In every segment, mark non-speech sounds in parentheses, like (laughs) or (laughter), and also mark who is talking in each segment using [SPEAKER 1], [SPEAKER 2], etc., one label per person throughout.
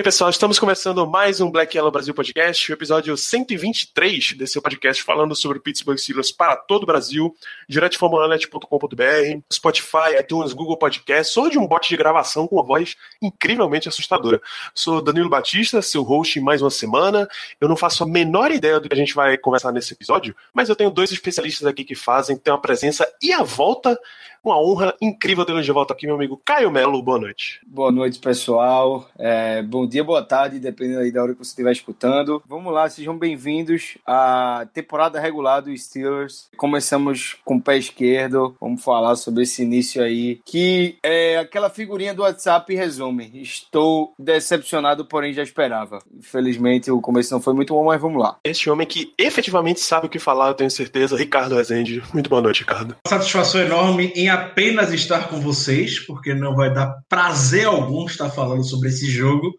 [SPEAKER 1] bem, pessoal, estamos começando mais um Black Yellow Brasil Podcast, o episódio 123 desse podcast falando sobre o Pittsburgh Steelers para todo o Brasil, direto formulanet.com.br, Spotify, iTunes, Google Podcast, sou de um bot de gravação com uma voz incrivelmente assustadora. Sou Danilo Batista, seu host em mais uma semana. Eu não faço a menor ideia do que a gente vai conversar nesse episódio, mas eu tenho dois especialistas aqui que fazem, tem uma presença e a volta uma honra incrível tê-lo de volta aqui, meu amigo Caio Melo. Boa noite.
[SPEAKER 2] Boa noite, pessoal. É, bom dia, boa tarde, dependendo aí da hora que você estiver escutando. Vamos lá, sejam bem-vindos à temporada regular do Steelers. Começamos com o pé esquerdo. Vamos falar sobre esse início aí, que é aquela figurinha do WhatsApp resume. Estou decepcionado, porém já esperava. Infelizmente, o começo não foi muito bom, mas vamos lá.
[SPEAKER 1] Este homem que efetivamente sabe o que falar, eu tenho certeza, Ricardo Rezende. Muito boa noite, Ricardo.
[SPEAKER 3] Satisfação enorme em apenas estar com vocês, porque não vai dar prazer algum estar falando sobre esse jogo.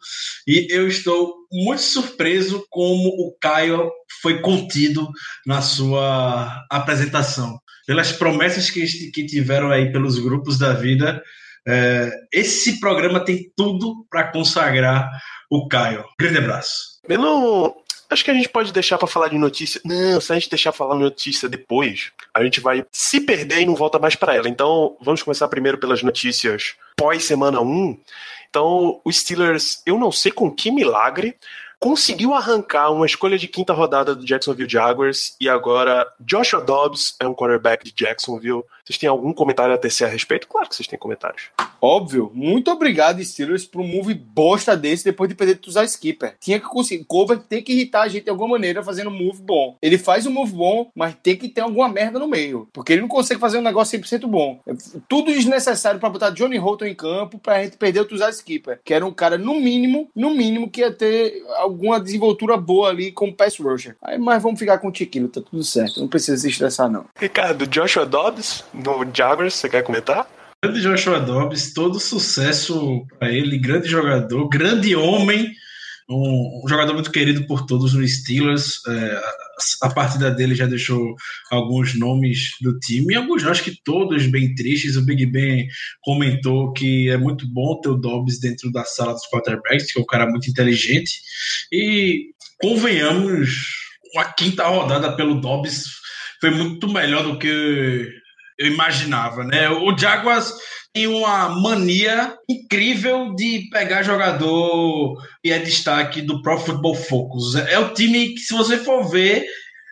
[SPEAKER 3] E eu estou muito surpreso como o Caio foi contido na sua apresentação. Pelas promessas que, que tiveram aí pelos grupos da vida, é, esse programa tem tudo para consagrar o Caio. Grande abraço.
[SPEAKER 1] Não, Acho que a gente pode deixar para falar de notícia. Não, se a gente deixar falar de notícia depois, a gente vai se perder e não volta mais para ela. Então, vamos começar primeiro pelas notícias pós semana 1. Então, o Steelers, eu não sei com que milagre, conseguiu arrancar uma escolha de quinta rodada do Jacksonville Jaguars e agora Joshua Dobbs é um quarterback de Jacksonville. Vocês têm algum comentário a tecer a respeito? Claro que vocês têm comentários.
[SPEAKER 2] Óbvio. Muito obrigado, Steelers, por um move bosta desse depois de perder de usar skipper. Tinha que conseguir. Cover tem que irritar a gente de alguma maneira fazendo um move bom. Ele faz um move bom, mas tem que ter alguma merda no meio. Porque ele não consegue fazer um negócio 100% bom. É tudo desnecessário para botar Johnny Holton em campo pra gente perder o usar skipper. Que era um cara, no mínimo, no mínimo, que ia ter alguma desenvoltura boa ali com o pass rusher. Aí, mas vamos ficar com o Tiquilo, tá tudo certo. Não precisa se estressar, não.
[SPEAKER 1] Ricardo, Joshua Dobbs no Jaguars, você quer comentar?
[SPEAKER 3] Grande Joshua Dobbs, todo sucesso para ele, grande jogador, grande homem, um, um, jogador muito querido por todos no Steelers. É, a, a partida dele já deixou alguns nomes do time, alguns, acho que todos bem tristes. O Big Ben comentou que é muito bom ter o Dobbs dentro da sala dos quarterbacks, que é um cara muito inteligente. E convenhamos, uma quinta rodada pelo Dobbs foi muito melhor do que eu imaginava, né? O Jaguars tem uma mania incrível de pegar jogador e é destaque do Pro Football Focus. É o time que, se você for ver,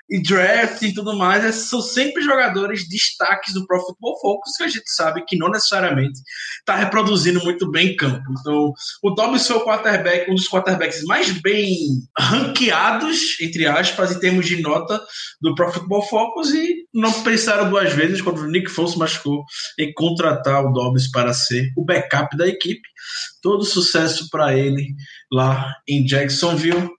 [SPEAKER 3] e draft e tudo mais, é, são sempre jogadores destaques do Pro Football Focus que a gente sabe que não necessariamente está reproduzindo muito bem em campo. Então, o Dobbs foi o quarterback, um dos quarterbacks mais bem ranqueados, entre aspas, em termos de nota do Pro Football Focus e não pensaram duas vezes quando o Nick Foles machucou em contratar o Dobbs para ser o backup da equipe. Todo sucesso para ele lá em Jacksonville.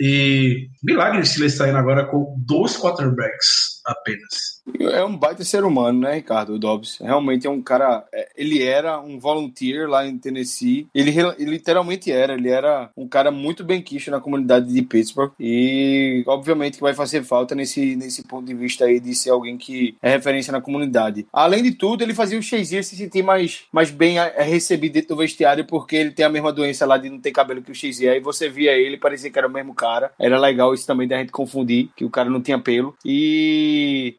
[SPEAKER 3] E milagre se ele saindo agora com dois quarterbacks apenas.
[SPEAKER 2] É um baita ser humano, né, Ricardo? O Dobbs. Realmente é um cara. Ele era um volunteer lá em Tennessee. Ele, ele literalmente era. Ele era um cara muito bem quisto na comunidade de Pittsburgh. E, obviamente, que vai fazer falta nesse, nesse ponto de vista aí de ser alguém que é referência na comunidade. Além de tudo, ele fazia o Shazier se sentir mais, mais bem recebido dentro do vestiário, porque ele tem a mesma doença lá de não ter cabelo que o Shazier. Aí você via ele, parecia que era o mesmo cara. Era legal isso também da gente confundir, que o cara não tinha pelo. E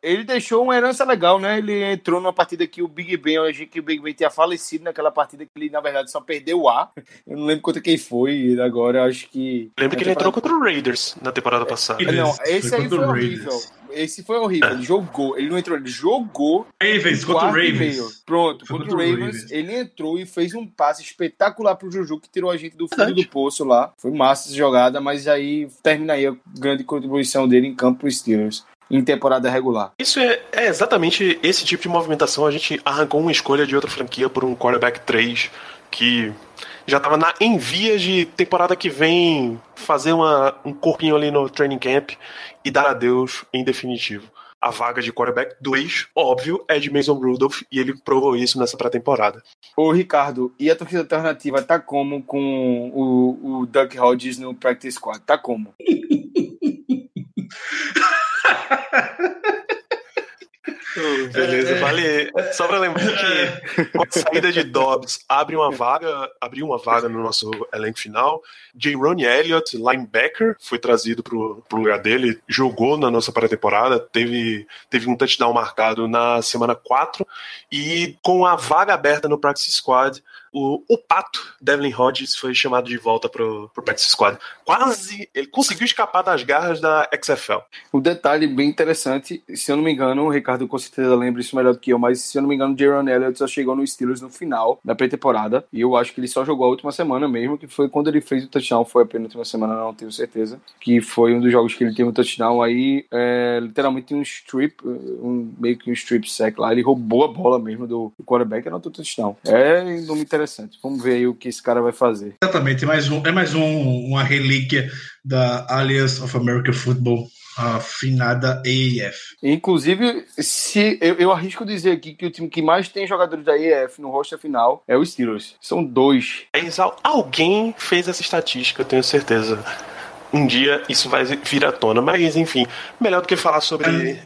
[SPEAKER 2] ele deixou uma herança legal, né? Ele entrou numa partida que o Big Ben, eu achei que o Big Ben tinha falecido naquela partida que ele, na verdade, só perdeu o ar. Eu não lembro contra quem foi, agora acho que.
[SPEAKER 1] Lembro que ele entrou contra o Raiders na temporada passada.
[SPEAKER 2] É, não, esse aí foi horrível. Esse foi horrível. Ele jogou. Ele não entrou, ele jogou.
[SPEAKER 3] Ravens contra o Ravens.
[SPEAKER 2] Pronto, contra, contra o Ravens, Ravens. Ele entrou e fez um passe espetacular pro Juju, que tirou a gente do fundo do poço lá. Foi massa essa jogada, mas aí termina aí a grande contribuição dele em campo pro Steelers em temporada regular.
[SPEAKER 1] Isso é, é, exatamente esse tipo de movimentação. A gente arrancou uma escolha de outra franquia por um quarterback 3 que já estava na em vias de temporada que vem fazer uma, um corpinho ali no training camp e dar adeus em definitivo. A vaga de quarterback 2, óbvio, é de Mason Rudolph e ele provou isso nessa pré-temporada.
[SPEAKER 2] Ô, Ricardo, e a torcida alternativa tá como com o, o Doug Hodges no practice squad? Tá como? (laughs) (laughs)
[SPEAKER 1] Beleza, vale. Só para lembrar que com a saída de Dobbs abre uma vaga, abriu uma vaga no nosso elenco final. J. Ronnie Elliott, linebacker, foi trazido pro, pro lugar dele, jogou na nossa pré-temporada, teve, teve um touchdown marcado na semana 4 e com a vaga aberta no practice squad, o, o pato, Devlin Hodges, foi chamado de volta pro, pro practice squad. Quase, ele conseguiu escapar das garras da XFL.
[SPEAKER 2] Um detalhe bem interessante, se eu não me engano, o Ricardo com certeza lembra isso melhor do que eu, mas se eu não me engano, Jaron Elliott só chegou no Steelers no final da pré-temporada, e eu acho que ele só jogou a última semana mesmo, que foi quando ele fez o touchdown, foi a penúltima semana, não tenho certeza, que foi um dos jogos que ele teve um touchdown, aí é, literalmente um strip, um, meio que um strip sack lá, ele roubou a bola mesmo do, quarterback e anotou o touchdown. É um nome interessante, vamos ver aí o que esse cara vai fazer.
[SPEAKER 3] Exatamente, é mais, um, é mais um, uma relíquia da Alliance of American Football, a finada AAF.
[SPEAKER 2] Inclusive, se eu, eu arrisco dizer aqui que o time que mais tem jogadores da EF no roster final é o Steelers. São dois.
[SPEAKER 1] Alguém fez essa estatística, eu tenho certeza. Um dia isso vai vir à tona, mas enfim, melhor do que falar sobre.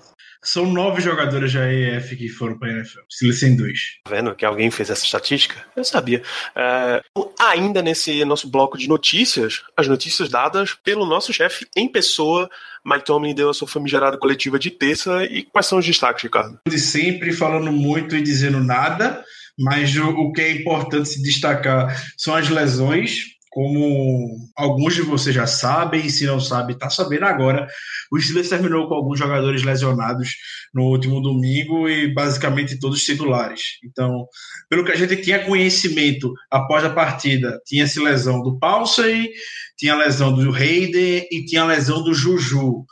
[SPEAKER 3] São nove jogadores da AAF que foram para a NFL. Steelers tem dois.
[SPEAKER 1] Tá vendo que alguém fez essa estatística? Eu sabia. É, ainda nesse nosso bloco de notícias, as notícias dadas pelo nosso chefe em pessoa, Mike Tomlin deu a sua famigerada coletiva de terça. E quais são os destaques, Ricardo?
[SPEAKER 3] De sempre falando muito e dizendo nada, mas o, o que é importante se destacar são as lesões. Como alguns de vocês já sabem, e se não sabem, tá sabendo agora. O Steelers terminou com alguns jogadores lesionados no último domingo e basicamente todos titulares. Então, pelo que a gente tinha conhecimento após a partida, tinha-se lesão do Paulsey, tinha a lesão do Hayden e tinha a lesão do Juju.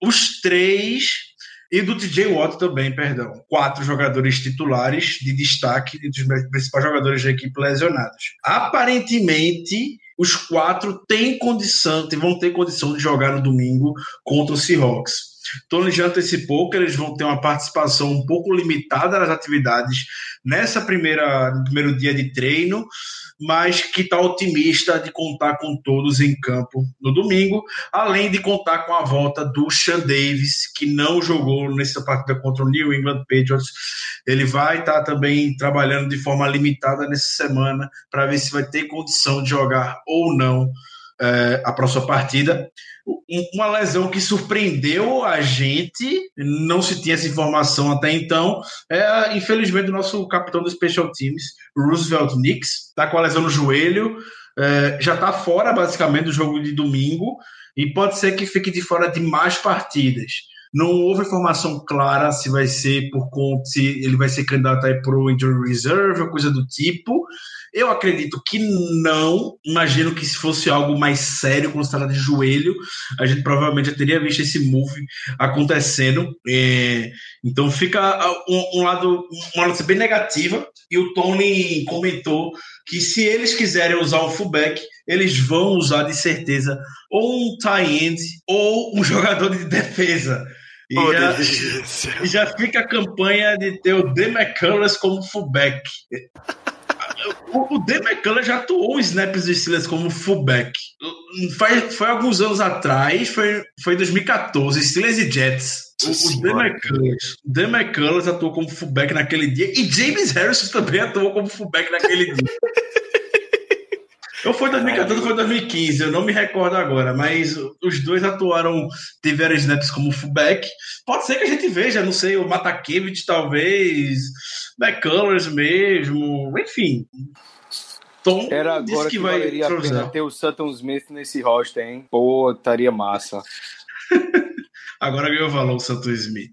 [SPEAKER 3] Os três e do TJ Watt também, perdão. Quatro jogadores titulares de destaque dos principais jogadores da equipe lesionados. Aparentemente, os quatro têm condição, vão ter condição de jogar no domingo contra o Seahawks. Tony já antecipou que eles vão ter uma participação um pouco limitada nas atividades nessa primeira, no primeiro dia de treino, mas que está otimista de contar com todos em campo no domingo, além de contar com a volta do Sean Davis, que não jogou nessa partida contra o New England Patriots. Ele vai estar também trabalhando de forma limitada nessa semana para ver se vai ter condição de jogar ou não é, a próxima partida. Um- Uma lesão que surpreendeu a gente, não se tinha essa informação até então, é infelizmente o nosso capitão do Special Teams, Roosevelt Nix, está com a lesão no joelho, é, já está fora basicamente do jogo de domingo e pode ser que fique de fora de mais partidas. Não houve informação clara se vai ser por conta, se ele vai ser candidato para o Injury Reserve ou coisa do tipo. Eu acredito que não. Imagino que se fosse algo mais sério, quando trata de joelho, a gente provavelmente já teria visto esse move acontecendo. É, então fica ah, um, um lado, uma notícia bem negativa. E o Tony comentou que se eles quiserem usar um fullback, eles vão usar de certeza ou um tie end ou um (laughs) jogador de defesa. E
[SPEAKER 1] Oh,
[SPEAKER 3] já- e já fica a campanha de ter o Dan McCullers como fullback. O, Dan McCullers já atuou em snaps dos Steelers como fullback. Foi, foi alguns anos atrás, foi, foi em 2014, Steelers e Jets. O, o Dan McCullers atuou como fullback naquele dia e James Harrison também atuou como fullback naquele dia. (laughs) Ou foi 2014 ou foi 2015, eu não me recordo agora, mas os dois atuaram, tiveram snaps como fullback. Pode ser que a gente veja, não sei, o Matakevich talvez, McCullers mesmo, enfim. Tom
[SPEAKER 2] Era agora que,
[SPEAKER 3] que vai
[SPEAKER 2] valeria a pena ter o Sutton Smith nesse roster, hein? Pô, estaria massa. (laughs)
[SPEAKER 3] Agora ganhou valor o Santos Smith.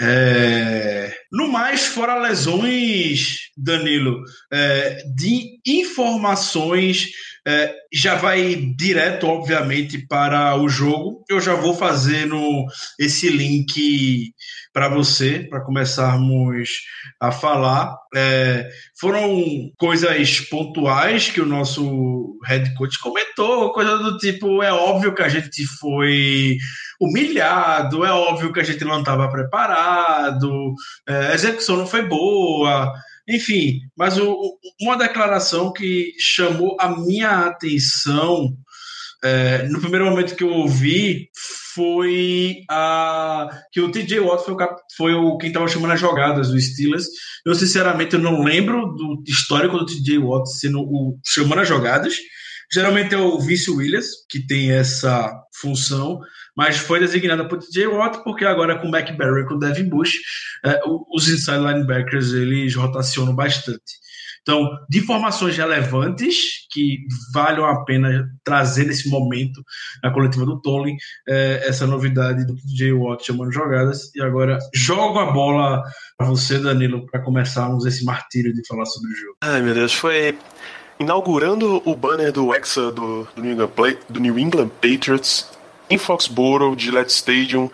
[SPEAKER 3] É... No mais, fora lesões, Danilo, é, de informações, é, já vai direto, obviamente, para o jogo. Eu já vou fazendo esse link para você, para começarmos a falar. É, foram coisas pontuais que o nosso head coach comentou, coisa do tipo: é óbvio que a gente foi humilhado, é óbvio que a gente não estava preparado, é, a execução não foi boa. Enfim, mas o, uma declaração que chamou a minha atenção é, no primeiro momento que eu ouvi foi a que o TJ Watt foi o, foi o quem estava chamando as jogadas do Steelers. Eu sinceramente não lembro do histórico do TJ Watt sendo o chamando as jogadas. Geralmente é o Vice Williams que tem essa função, mas foi designada por TJ Watt porque agora com o McBarry e com o Devin Bush, é, os inside linebackers eles rotacionam bastante. Então, de informações relevantes que valham a pena trazer nesse momento na coletiva do Tolin, é, essa novidade do DJ Watt chamando jogadas. E agora jogo a bola para você, Danilo, para começarmos esse martírio de falar sobre o jogo.
[SPEAKER 1] Ai, meu Deus, foi inaugurando o banner do Hexa do, do, New, England do New England Patriots em Foxborough, Gillette Stadium.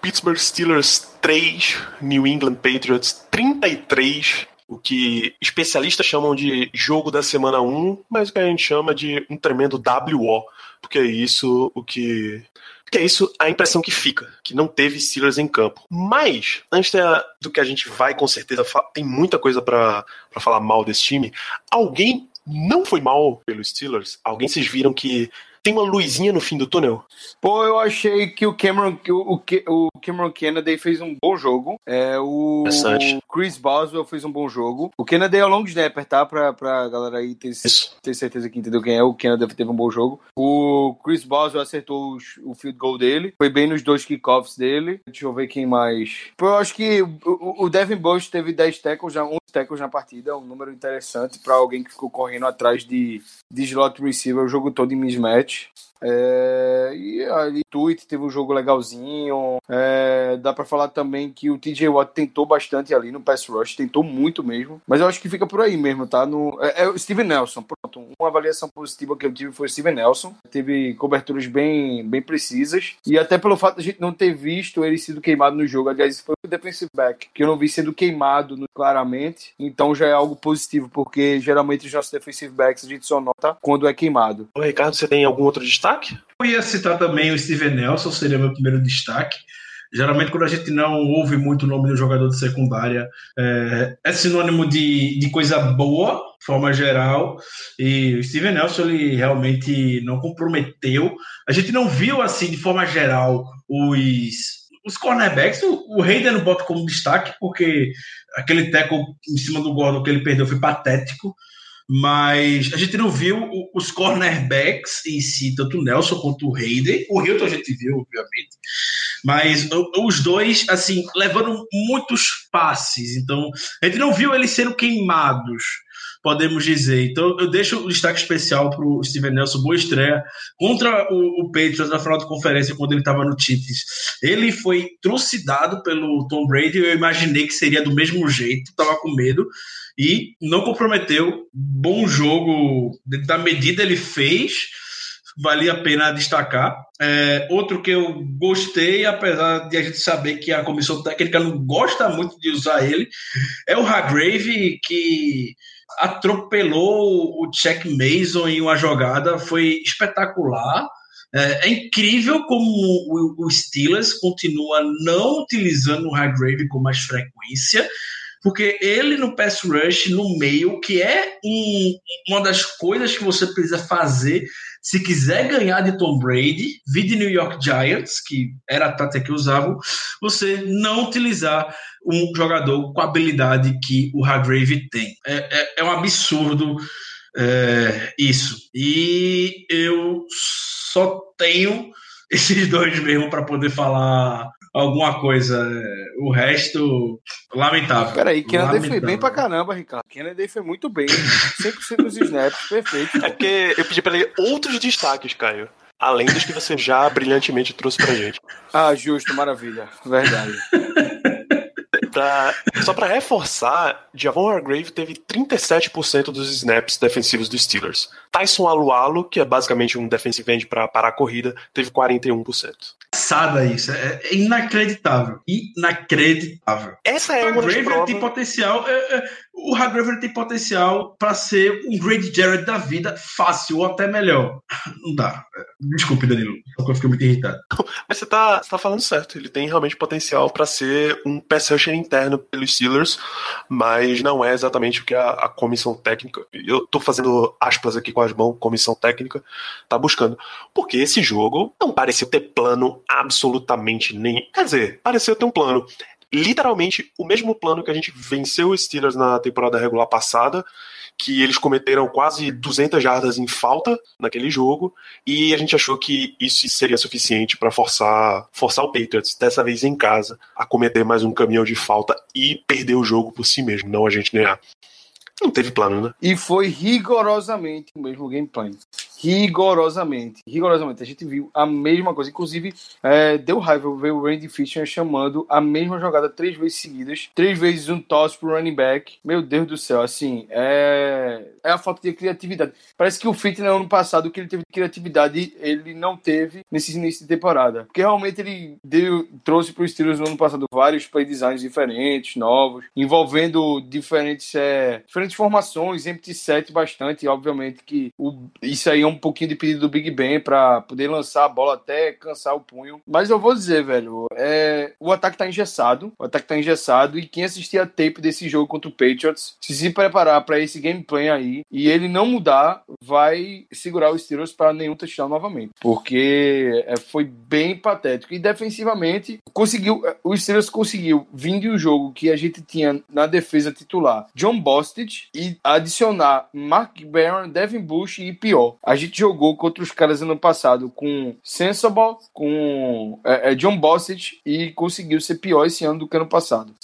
[SPEAKER 1] Pittsburgh Steelers 3, New England Patriots 33 o que especialistas chamam de jogo da semana 1, mas o que a gente chama de um tremendo WO, porque é isso o que que é isso a impressão que fica, que não teve Steelers em campo. Mas, antes do que a gente vai, com certeza, tem muita coisa para falar mal desse time. Alguém não foi mal pelos Steelers? Alguém vocês viram que tem uma luzinha no fim do túnel?
[SPEAKER 2] Pô, eu achei que o Cameron, o, o, o Cameron Kennedy fez um bom jogo. É, o Chris Boswell fez um bom jogo. O Kennedy é o long snapper, tá? Pra, pra galera aí ter, ter certeza que entendeu quem é. O Kennedy teve um bom jogo. O Chris Boswell acertou o, o field goal dele. Foi bem nos dois kickoffs dele. Deixa eu ver quem mais. Pô, eu acho que o, o Devin Bush teve 10 tackles, já 11 tackles na partida. Um número interessante para alguém que ficou correndo atrás de, de slot receiver o jogo todo em mismatch. É, e ali, Tweet teve um jogo legalzinho. É, dá para falar também que o TJ Watt tentou bastante ali no pass rush, tentou muito mesmo. Mas eu acho que fica por aí mesmo, tá? No, é, é o Steven Nelson, pronto. Uma avaliação positiva que eu tive foi o Steven Nelson. Teve coberturas bem, bem precisas. E até pelo fato de a gente não ter visto ele sido queimado no jogo. Aliás, foi o defensive back que eu não vi sendo queimado no, claramente. Então já é algo positivo, porque geralmente os nossos defensive backs a gente só nota quando é queimado.
[SPEAKER 1] Ô, Ricardo, você tem algum outro destaque?
[SPEAKER 3] Eu ia citar também o Steven Nelson, seria meu primeiro destaque. Geralmente, quando a gente não ouve muito o nome do jogador de secundária, é, é sinônimo de, de coisa boa, de forma geral. E o Steven Nelson, ele realmente não comprometeu. A gente não viu, assim, de forma geral, os os cornerbacks, o, o Hayden bota como destaque, porque aquele tackle em cima do Gordon que ele perdeu foi patético mas a gente não viu os cornerbacks em si, tanto o Nelson quanto o Hayden. O Hilton a gente viu, obviamente, mas os dois, assim, levando muitos passes. Então, a gente não viu eles sendo queimados, podemos dizer. Então, eu deixo o destaque especial para o Steven Nelson, boa estreia contra o, o Patriots na final de conferência, quando ele estava no Chiefs. Ele foi trucidado pelo Tom Brady, eu imaginei que seria do mesmo jeito, estava com medo e não comprometeu. Bom jogo, da medida ele fez, valia a pena destacar. É, outro que eu gostei, apesar de a gente saber que a comissão técnica não gosta muito de usar ele, é o Hargrave, que atropelou o Check Mason em uma jogada, foi espetacular. É, é incrível como o, o Steelers continua não utilizando o Hargrave com mais frequência porque ele no pass rush, no meio, que é um, uma das coisas que você precisa fazer se quiser ganhar de Tom Brady, vi de New York Giants, que era a tática que usavam, você não utilizar um jogador com a habilidade que o Hargrave tem. É, é, é um absurdo é, isso. E eu só tenho (laughs) esses dois mesmo para poder falar alguma coisa. O resto, lamentável.
[SPEAKER 2] Peraí, Kennedy foi bem pra caramba, Ricardo. Kennedy foi muito bem. 100% dos snaps, perfeito.
[SPEAKER 1] É porque eu pedi pra ele outros destaques, Caio. Além dos que você já brilhantemente trouxe pra gente.
[SPEAKER 2] Ah, justo, maravilha. Verdade.
[SPEAKER 1] Pra, só pra reforçar, Javon Hargrave teve 37% dos snaps defensivos dos Steelers. Tyson Alualo, que é basicamente um defensive end pra parar a corrida, teve 41%.
[SPEAKER 3] Sada isso, é, é inacreditável. Inacreditável.
[SPEAKER 1] Essa é uma das
[SPEAKER 3] Hargrave
[SPEAKER 1] provas...
[SPEAKER 3] tem potencial. é, é, o Hargrave tem potencial pra ser um Grady Jarrett da vida, fácil ou até melhor. (laughs) Não dá. É, Desculpe, Danilo. Só que eu fiquei muito irritado.
[SPEAKER 1] Mas você tá, você tá falando certo. Ele tem realmente potencial pra ser um pass rusher interno pelos Steelers, mas não é exatamente o que a, a comissão técnica, eu tô fazendo aspas aqui com as mãos, comissão técnica, tá buscando. Porque esse jogo não pareceu ter plano absolutamente nem. Quer dizer, pareceu ter um plano. Literalmente o mesmo plano que a gente venceu os Steelers na temporada regular passada, que eles cometeram quase 200 jardas em falta naquele jogo, e a gente achou que isso seria suficiente para forçar, forçar o Patriots, dessa vez em casa, a cometer mais um caminhão de falta e perder o jogo por si mesmo, não a gente ganhar. Não teve plano, né?
[SPEAKER 2] E foi rigorosamente o mesmo gameplay. Rigorosamente. Rigorosamente. A gente viu a mesma coisa. Inclusive, é, deu raiva ver o Randy Fisher chamando a mesma jogada três vezes seguidas. Três vezes um toss pro running back. Meu Deus do céu, assim, é, é a falta de criatividade. Parece que o Fit no ano passado, que ele teve de criatividade, ele não teve nesse início de temporada. Porque realmente ele deu, trouxe pro Steelers no ano passado vários play designs diferentes, novos, envolvendo diferentes, é, diferentes formações, empty set bastante. Obviamente que o, isso aí é um pouquinho de pedido do Big Ben para poder lançar a bola até cansar o punho. Mas eu vou dizer, velho, é, o ataque tá engessado. O ataque tá engessado. E quem assistir a tape desse jogo contra o Patriots, se se preparar para esse gameplay aí e ele não mudar, vai segurar os Steelers para nenhum touchdown novamente. Porque é, foi bem patético. E defensivamente, conseguiu. O Steelers conseguiu, vindo o jogo que a gente tinha na defesa titular, John Bostic, e adicionar Mark Barron, Devin Bush e pior. A gente jogou contra os caras ano passado com Sensible, com é, é, John Bostic e conseguiu ser pior esse ano do que ano passado.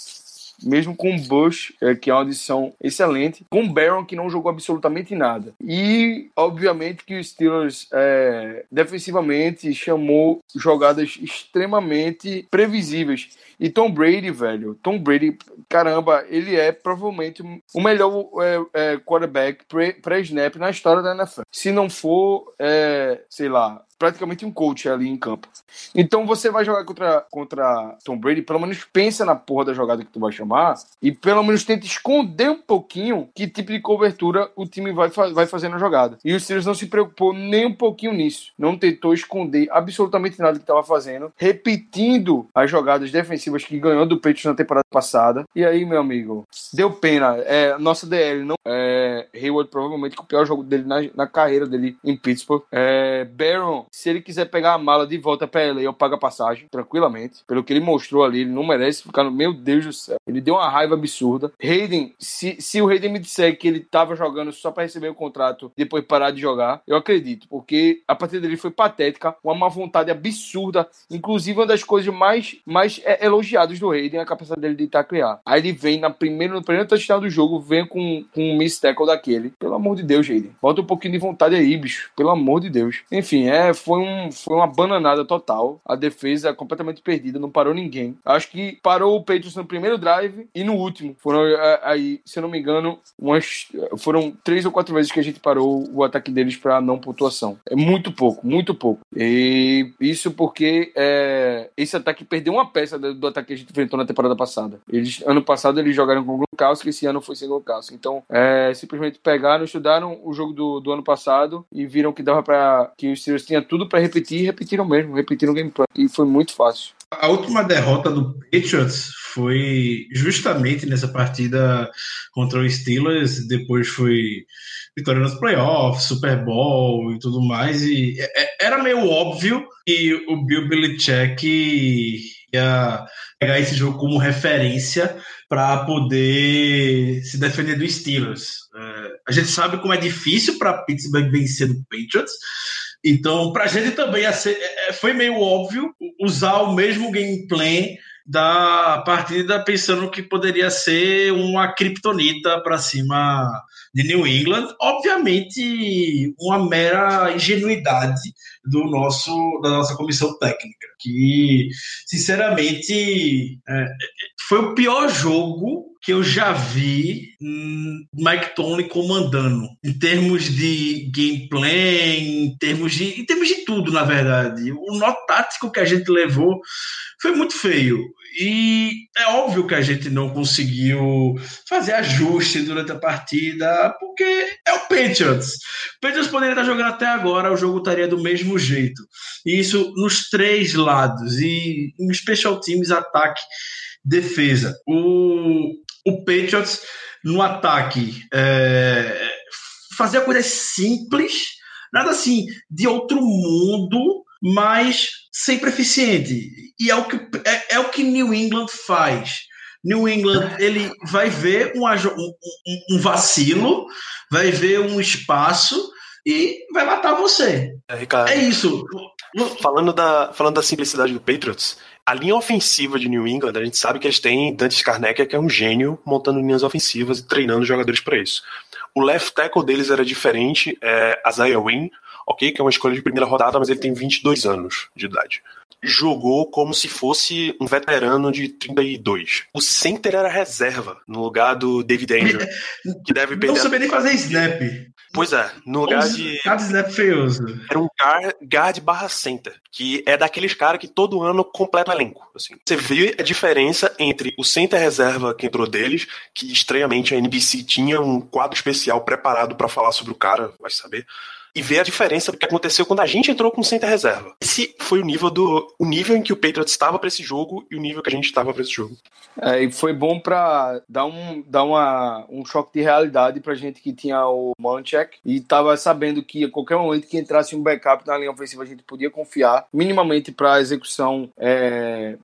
[SPEAKER 2] Mesmo com Bush, é, que é uma adição excelente, com Barron, que não jogou absolutamente nada. E, obviamente, que o Steelers, é, defensivamente, chamou jogadas extremamente previsíveis. E Tom Brady, velho, Tom Brady, caramba, ele é provavelmente o melhor é, é, quarterback pré-snap na história da NFL. Se não for, é, sei lá, praticamente um coach ali em campo. Então você vai jogar contra, contra Tom Brady, pelo menos pensa na porra da jogada que tu vai chamar e pelo menos tenta esconder um pouquinho que tipo de cobertura o time vai, vai fazer na jogada. E o Steelers não se preocupou nem um pouquinho nisso. Não tentou esconder absolutamente nada que estava fazendo, repetindo as jogadas defensivas que ganhou do Patriots na temporada passada. E aí, meu amigo, deu pena. É, nossa DL não é Hayward provavelmente com o pior jogo dele na, na carreira dele em Pittsburgh. É, Barron se ele quiser pegar a mala de volta pra LA, eu pago a passagem, tranquilamente. Pelo que ele mostrou ali, ele não merece ficar no. Meu Deus do céu. Ele deu uma raiva absurda. Hayden, se, se o Hayden me disser que ele tava jogando só pra receber o contrato e depois parar de jogar, eu acredito. Porque a partida dele foi patética, uma má vontade absurda. Inclusive, uma das coisas mais, mais é, elogiadas do Hayden é a capacidade dele de taclear. Aí ele vem na primeira, no primeiro touchdown do jogo, vem com, com um miss tackle daquele. Pelo amor de Deus, Hayden. Bota um pouquinho de vontade aí, bicho. Pelo amor de Deus. Enfim, é, foi, um, foi uma bananada total. A defesa completamente perdida, não parou ninguém. Acho que parou o Patriots no primeiro drive e no último. Foram é, aí, se eu não me engano, umas, foram três ou quatro vezes que a gente parou o ataque deles para não pontuação. É muito pouco, muito pouco. E isso porque é, esse ataque perdeu uma peça do, do ataque que a gente enfrentou na temporada passada. Eles, ano passado eles jogaram com o Gronkowski, esse ano foi sem Gronkowski. Então, é, simplesmente pegaram, estudaram o jogo do, do ano passado e viram que dava para que os Steelers tinha tudo para repetir e repetiram mesmo, repetiram o gameplay. E foi muito fácil.
[SPEAKER 3] A última derrota do Patriots foi justamente nessa partida contra o Steelers, depois foi vitória nos playoffs, Super Bowl e tudo mais, e era meio óbvio que o Bill Belichick ia pegar esse jogo como referência para poder se defender do Steelers. É, a gente sabe como é difícil para Pittsburgh vencer do Patriots, então, para a gente também ser, foi meio óbvio usar o mesmo gameplay da partida pensando que poderia ser uma criptonita para cima de New England. Obviamente, uma mera ingenuidade do nosso da nossa comissão técnica, que sinceramente é, foi o pior jogo que eu já vi Mike Tony comandando em termos de gameplay, em termos de em termos de tudo, na verdade. O nó tático que a gente levou foi muito feio. E é óbvio que a gente não conseguiu fazer ajuste durante a partida, porque é o Patriots. O Patriots poderia estar jogando até agora, o jogo estaria do mesmo jeito. E isso nos três lados, e em special teams, ataque, defesa. O, o Patriots no ataque é, fazia coisas simples, nada assim de outro mundo, mas sempre eficiente. E é o que, é, é o que New England faz. New England ele vai ver um, um, um, vacilo, vai ver um espaço e vai matar você.
[SPEAKER 1] É, Ricardo,
[SPEAKER 3] é isso.
[SPEAKER 1] Falando da, falando da simplicidade do Patriots, a linha ofensiva de New England, a gente sabe que eles têm Dante Scarnecchia, que é um gênio montando linhas ofensivas e treinando jogadores para isso. O left tackle deles era diferente, é Isaiah Wynn, ok, que é uma escolha de primeira rodada, mas ele tem 22 anos de idade. Jogou como se fosse um veterano de 32. O center era reserva, no lugar do David Andrew, (laughs) que deve perder...
[SPEAKER 3] Não sabia nem fazer snap.
[SPEAKER 1] Pois é, no lugar de...
[SPEAKER 3] Cada snap feioso.
[SPEAKER 1] Era um guard, guard barra center, que é daqueles caras que todo ano completa o elenco. Assim. Você vê a diferença entre o center reserva que entrou deles, que estranhamente a NBC tinha um quadro especial preparado para falar sobre o cara, vai saber e ver a diferença do que aconteceu quando a gente entrou com center reserva. Esse foi o nível do o nível em que o Patriots estava para esse jogo e o nível que a gente estava para esse jogo.
[SPEAKER 2] É, e foi bom para dar um dar uma, um choque de realidade para gente que tinha o Monchek e estava sabendo que a qualquer momento que entrasse um backup na linha ofensiva a gente podia confiar minimamente para a execução é,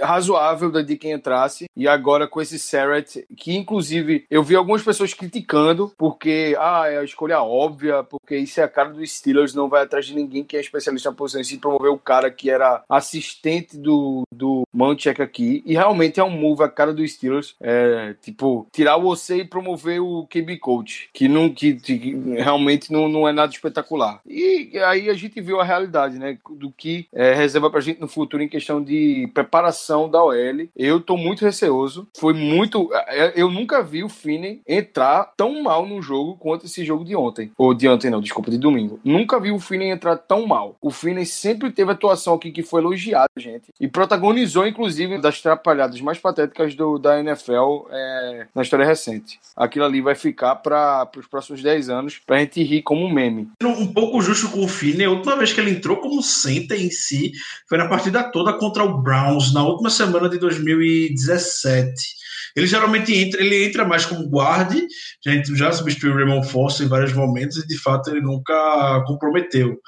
[SPEAKER 2] razoável de quem entrasse e agora com esse Serret que inclusive eu vi algumas pessoas criticando porque ah é a escolha óbvia porque isso é cara do Steelers não vai atrás de ninguém que é especialista na posição, e promover o cara que era assistente do, do Manchek aqui. E realmente é um move a cara do Steelers. É, tipo, tirar você e promover o QB Coach, que, não, que, que realmente não, não é nada espetacular. E aí a gente viu a realidade, né? Do que é, reserva pra gente no futuro em questão de preparação da OL. Eu tô muito receoso. Foi muito. É, eu nunca vi o Finney entrar tão mal no jogo quanto esse jogo de ontem. Ou de ontem, não, desculpa, de domingo. Nunca vi o Finney entrar tão mal. O Finney sempre teve atuação aqui que foi elogiada, gente. E protagonizou, inclusive, das trapalhadas mais patéticas do, da NFL é, na história recente. Aquilo ali vai ficar para os próximos 10 anos pra gente rir como um meme.
[SPEAKER 3] Um pouco justo com o Finney, a última vez que ele entrou como center em si foi na partida toda contra o Browns, na última semana de 2017. Ele geralmente entra, ele entra mais como guarde, a gente já substituiu o Raymond Foster em vários momentos e de fato ele nunca comprometeu.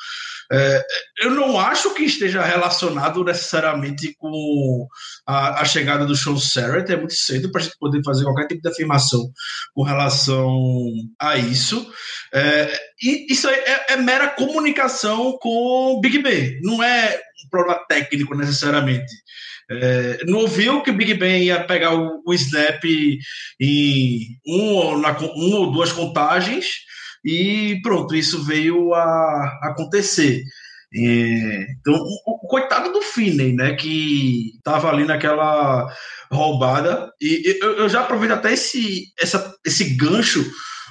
[SPEAKER 3] É, eu não acho que esteja relacionado necessariamente com a, a chegada do Sean Sarrett, é muito cedo para a gente poder fazer qualquer tipo de afirmação com relação a isso. É, e isso é, é, mera comunicação com o Big Ben, não é um problema técnico necessariamente. É, não ouviu que Big Ben ia pegar o, o snap em um, na, uma ou duas contagens e pronto, isso veio a acontecer. É, então, o, o, coitado do Finney, né, que tava ali naquela roubada, e eu, eu já aproveito até esse, essa, esse gancho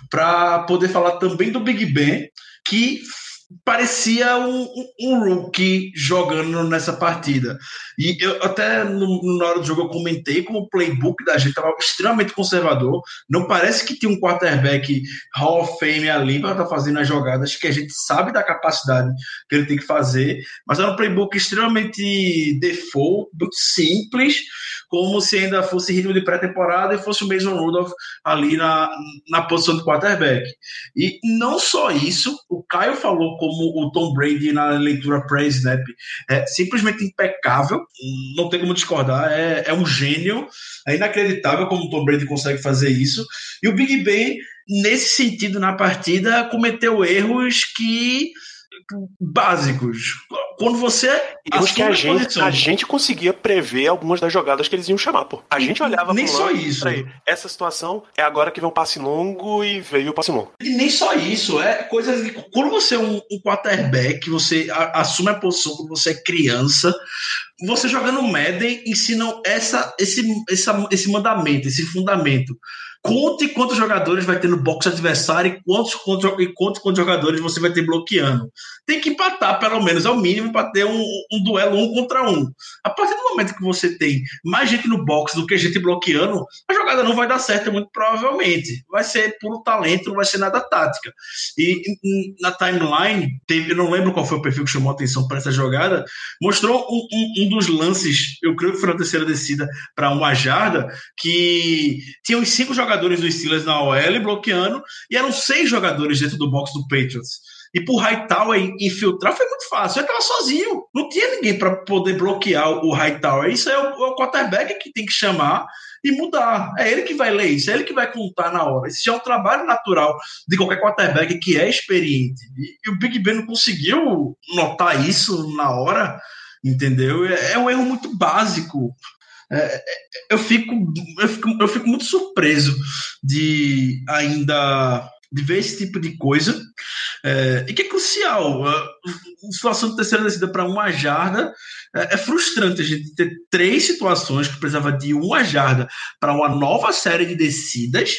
[SPEAKER 3] para poder falar também do Big Ben, que parecia um, um, rookie jogando nessa partida. E eu até no, na hora do jogo eu comentei como o playbook da gente estava extremamente conservador. Não parece que tinha um quarterback Hall of Fame ali para estar tá fazendo as jogadas que a gente sabe da capacidade que ele tem que fazer, mas era um playbook extremamente default, muito simples, como se ainda fosse ritmo de pré-temporada e fosse o Mason Rudolph ali na, na posição de quarterback. E não só isso, o Caio falou como o Tom Brady na leitura pré-snap é simplesmente impecável, não tem como discordar, é, é um gênio, é inacreditável como o Tom Brady consegue fazer isso. E o Big Ben, nesse sentido, na partida, cometeu erros que básicos. Quando você
[SPEAKER 1] Erros que a gente,
[SPEAKER 3] posição.
[SPEAKER 1] a gente conseguia prever algumas das jogadas que eles iam chamar, pô. A gente olhava
[SPEAKER 3] Nem só isso.
[SPEAKER 1] peraí, essa situação é agora que vem um passe longo e veio o passe longo.
[SPEAKER 3] E nem só isso, é coisas quando você é um, um quarterback, você assume a posição quando você é criança, você jogando Madden ensinam essa, esse, essa, esse mandamento, esse fundamento. Conte quantos jogadores vai ter no box adversário e quantos, quantos, e quantos, quantos jogadores você vai ter bloqueando. Tem que empatar, pelo menos, ao mínimo, para ter um, um duelo um contra um. A partir do momento que você tem mais gente no box do que gente bloqueando, a jogada não vai dar certo, muito provavelmente. Vai ser puro talento, não vai ser nada tática. E na timeline, teve, eu não lembro qual foi o perfil que chamou a atenção para essa jogada, mostrou um, um- um dos lances, eu creio que foi na terceira descida para uma jarda, que tinha uns cinco jogadores do Steelers na OL bloqueando, e eram seis jogadores dentro do box do Patriots. E pro Hightower infiltrar foi muito fácil. Ele tava sozinho. Não tinha ninguém para poder bloquear o Hightower. Isso é o, é o quarterback que tem que chamar e mudar. É ele que vai ler isso, é ele que vai contar na hora. Isso já é um trabalho natural de qualquer quarterback que é experiente. E o Big Ben não conseguiu notar isso na hora, entendeu? É, é um erro muito básico. É, é, eu, fico, eu, fico, eu fico muito surpreso de ainda de ver esse tipo de coisa é, e que é crucial. A situação de terceira descida para uma jarda é, é frustrante a gente ter três situações que precisava de uma jarda para uma nova série de descidas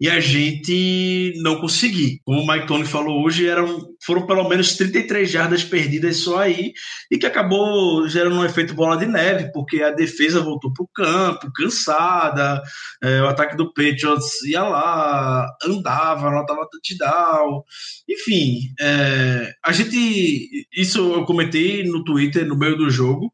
[SPEAKER 3] e a gente não conseguir. Como o Mike Tony falou hoje, eram, foram pelo menos 33 jardas perdidas só aí, e que acabou gerando um efeito bola de neve, porque a defesa voltou para o campo, cansada, é, o ataque do Patriots ia lá, andava, anotava touchdown. Enfim, é, a gente. Isso eu comentei no Twitter no meio do jogo.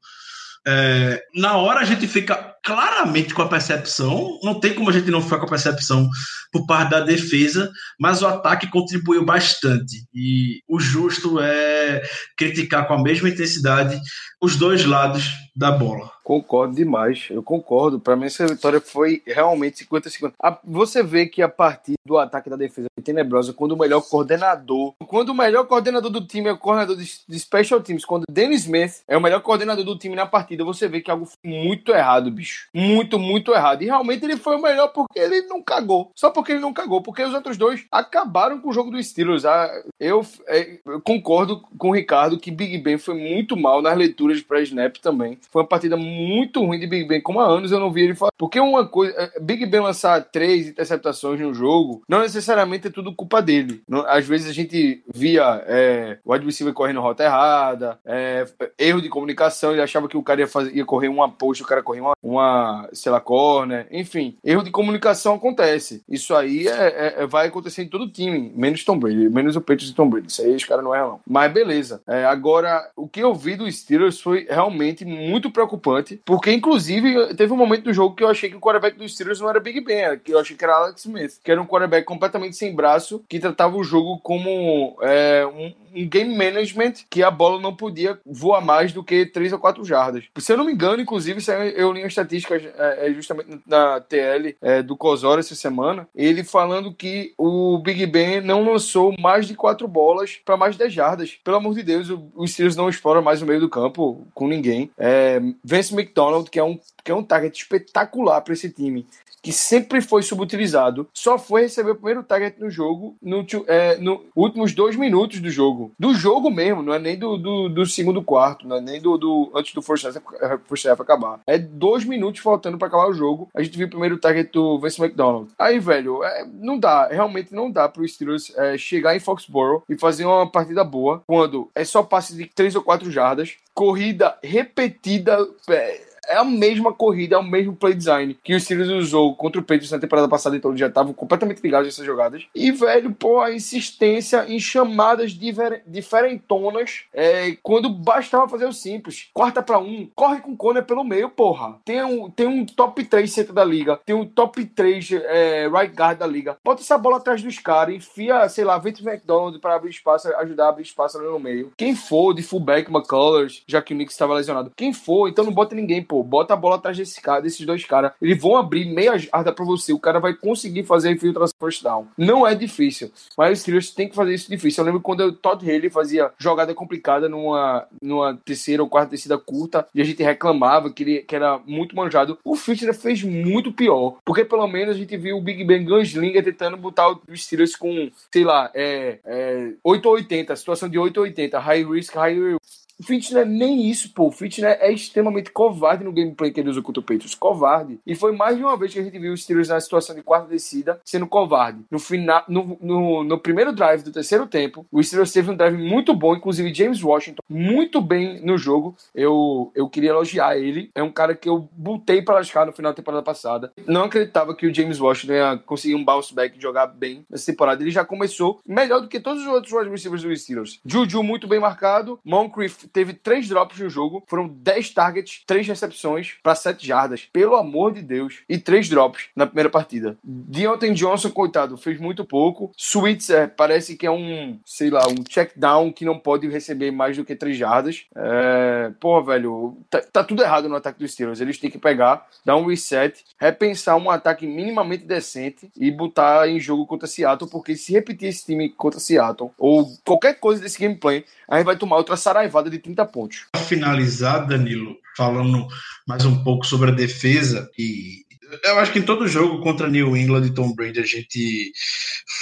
[SPEAKER 3] É, na hora a gente fica claramente com a percepção, não tem como a gente não ficar com a percepção por parte da defesa, mas o ataque contribuiu bastante. E o justo é criticar com a mesma intensidade os dois lados da bola.
[SPEAKER 2] Concordo demais, eu concordo. Para mim, essa vitória foi realmente 50-50. A- Você vê que a partir do ataque da defesa é tenebrosa, quando o melhor coordenador, quando o melhor coordenador do time é o coordenador de, special teams, quando Dennis Smith é o melhor coordenador do time na partida, você vê que algo foi muito errado, bicho. Muito, muito errado. E realmente ele foi o melhor porque ele não cagou. Só porque ele não cagou, porque os outros dois acabaram com o jogo do Steelers. Ah, Eu, é, eu concordo com o Ricardo que Big Ben foi muito mal nas leituras pré-snap também. Foi uma partida muito ruim de Big Ben, como há anos eu não vi ele falar. Porque uma coisa, é, Big Ben lançar três interceptações no jogo, não necessariamente é tudo culpa dele. Não- Às vezes a gente via é, o receiver correndo rota errada, é, erro de comunicação, ele achava que o cara ia, fazer, ia correr uma post, o cara corria uma, uma sei lá, corner, enfim. Erro de comunicação acontece. Isso aí é, é- é- vai acontecer em todo time, menos Tom Brady, menos o Patriots e Tom Brady. Isso aí os caras não erram. Mas beleza. É, agora, o que eu vi do Steelers foi realmente muito preocupante, porque inclusive teve um momento do jogo que eu achei que o quarterback do Steelers não era Big Ben, que eu achei que era Alex Smith, que era um quarterback completamente sem braço, que tratava o jogo como é, um, um game management que a bola não podia voar mais do que 3 ou 4 jardas. Se eu não me engano, inclusive, eu li uma estatística é, é, justamente na TL é, do Cosora essa semana, ele falando que o Big Ben não lançou mais de 4 bolas para mais de 10 jardas. Pelo amor de Deus, o, o Steelers não explora mais o meio do campo com ninguém. É, Vance McDonald, que é um, que é um target espetacular para esse time que sempre foi subutilizado, só foi receber o primeiro target no jogo no, é, no últimos dois minutos do jogo. Do jogo mesmo, não é nem do, do, do segundo quarto, não é nem do, do antes do first half, acabar. É dois minutos faltando pra acabar o jogo. A gente viu o primeiro target do Vince McDonald. Aí, velho, é, não dá, realmente não dá pro Steelers é, chegar em Foxborough e fazer uma partida boa quando é só passe de três ou quatro jardas, corrida repetida. é, é a mesma corrida, é o mesmo play design que o Steelers usou contra o Patriots na temporada passada, então eles já estavam completamente ligados nessas jogadas. E, velho, pô, a insistência em chamadas diver- diferentonas é, quando bastava fazer o simples. Quarta pra um, corre com o Conner pelo meio, porra. Tem um, tem um top 3 centro da liga, tem um top 3 é, right guard da liga. Bota essa bola atrás dos caras, enfia, sei lá, Vince McDonald pra abrir espaço, ajudar a abrir espaço ali no meio. Quem for, de fullback, McCullers, já que o Nick estava lesionado. Quem for, então não bota ninguém, porra. Pô, bota a bola atrás desse cara, desses dois caras. Eles vão abrir meia jarda pra você. O cara vai conseguir fazer a infiltração first down. Não é difícil. Mas os Steelers têm que fazer isso difícil. Eu lembro quando o Todd Haley fazia jogada complicada numa, numa terceira ou quarta descida curta e a gente reclamava que, ele, que era muito manjado. O Fitner fez muito pior. Porque pelo menos a gente viu o Big Ben Gunslinger tentando botar os Steelers com, sei lá, é, é 8 ou 80, situação de 8 ou 80, high risk, high reward. O Fitch não é nem isso, pô. O Fitch é extremamente covarde no gameplay que ele usa contra o Patriots. Covarde. E foi mais de uma vez que a gente viu os Steelers na situação de quarta descida sendo covarde. No, final, no, no, no primeiro drive do terceiro tempo, o Steelers teve um drive muito bom, inclusive James Washington, muito bem no jogo. Eu, eu queria elogiar ele. É um cara que eu botei para lascar no final da temporada passada. Não acreditava que o James Washington ia conseguir um bounce back e jogar bem nessa temporada. Ele já começou melhor do que todos os outros wide receivers dos Steelers. Juju muito bem marcado. Moncrief teve três drops no jogo, foram 10 targets, 3 recepções para 7 jardas, pelo amor de Deus, e 3 drops na primeira partida. Deontay Johnson, coitado, fez muito pouco. Switzer parece que é um, sei lá, um check down que não pode receber mais do que 3 jardas. É... Pô, velho, tá, tá tudo errado no ataque dos Steelers. Eles têm que pegar, dar um reset, repensar um ataque minimamente decente e botar em jogo contra Seattle, porque se repetir esse time contra Seattle, ou qualquer coisa desse gameplay, a gente vai tomar outra saraivada de 30 pontos.
[SPEAKER 3] Para finalizar, Danilo, falando mais um pouco sobre a defesa, e eu acho que em todo jogo contra New England e Tom Brady a gente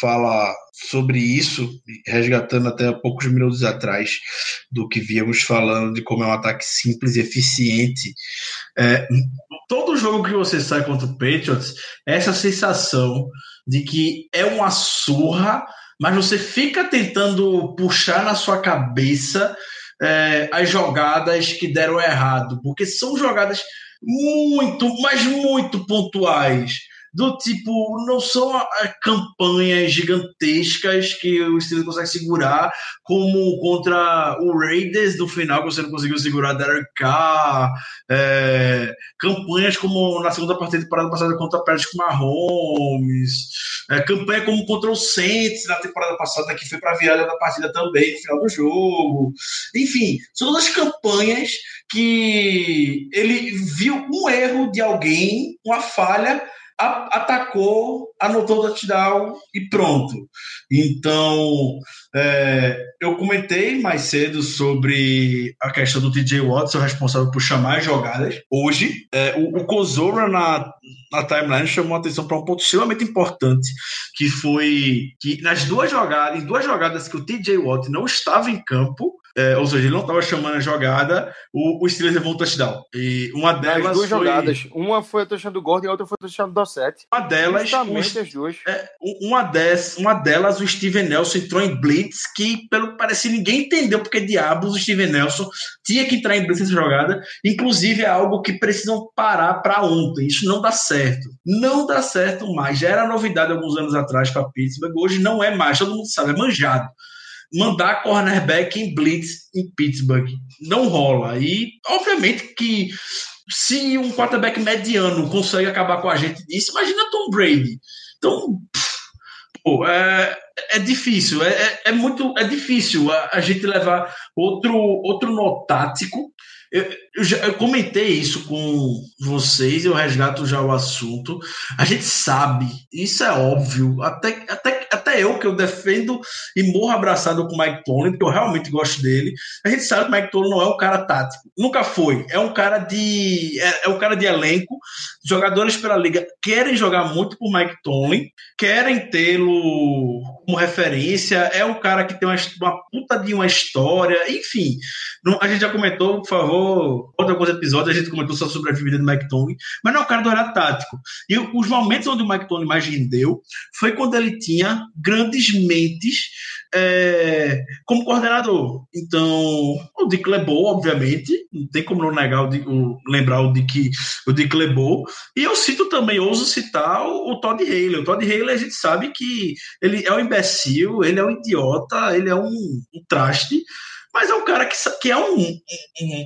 [SPEAKER 3] fala sobre isso, resgatando até poucos minutos atrás do que víamos falando de como é um ataque simples e eficiente. É, todo jogo que você sai contra o Patriots, é essa sensação de que é uma surra, mas você fica tentando puxar na sua cabeça é, as jogadas que deram errado, porque são jogadas muito, mas muito pontuais do tipo, não são campanhas gigantescas que o Steelers consegue segurar, como contra o Raiders no final, que você não conseguiu segurar Derek Carr, é, campanhas como na segunda partida de temporada passada contra Patrick Mahomes, é, campanha como contra o Saints na temporada passada, que foi para a virada da partida também, no final do jogo. Enfim, são todas campanhas que ele viu um erro de alguém, uma falha, atacou, anotou o touchdown e pronto. Então, é, eu comentei mais cedo sobre a questão do TJ Watson, responsável por chamar as jogadas. Hoje, é, o, o Kozora na, na timeline chamou a atenção para um ponto extremamente importante, que foi que nas duas jogadas, em duas jogadas que o TJ Watt não estava em campo, é, ou seja, ele não estava chamando a jogada, o, o Steelers levou um touchdown. E uma delas.
[SPEAKER 2] As duas
[SPEAKER 3] foi...
[SPEAKER 2] jogadas. Uma foi a touchdown do Gordon e a outra foi a touchdown do Dossett.
[SPEAKER 3] Uma delas.
[SPEAKER 2] Justamente as duas.
[SPEAKER 3] É, uma, des, uma delas, o Steven Nelson entrou em Blitz, que pelo parece ninguém entendeu porque diabos o Steven Nelson tinha que entrar em Blitz nessa jogada. Inclusive, é algo que precisam parar para ontem. Isso não dá certo. Não dá certo mais. Já era novidade alguns anos atrás para Pittsburgh, hoje não é mais. Todo mundo sabe, é manjado mandar cornerback em blitz em Pittsburgh. Não rola. E, obviamente, que se um quarterback mediano consegue acabar com a gente disso, imagina Tom Brady. Então, pô, é, é difícil, é, é, é, muito é difícil a, a, gente levar outro, outro nó tático eu, eu, já, eu comentei isso com vocês, eu resgato já o assunto. A gente sabe, isso é óbvio, até, até, até eu que eu defendo e morro abraçado com o Mike Tomlin, porque eu realmente gosto dele. A gente sabe que o Mike Tomlin não é um cara tático, nunca foi. É um cara de é, é um cara de elenco. Jogadores pela liga querem jogar muito por Mike Tomlin, querem tê-lo como referência. É um cara que tem uma, uma puta de uma história, enfim. Não, a gente já comentou, por favor comentou, outro alguns episódios, a gente comentou só sobre a vida do Tony, mas não, o cara não era tático. E os momentos onde o Tony mais rendeu foi quando ele tinha grandes mentes é, como coordenador. Então, o Dick LeBeau, obviamente, não tem como não negar o, o, lembrar o Dick, o Dick LeBeau. E eu cito também, ouso citar o, o Todd Haley. O Todd Haley, a gente sabe que ele é um imbecil, ele é um idiota, ele é um, um traste, mas é um cara que, que é um, um,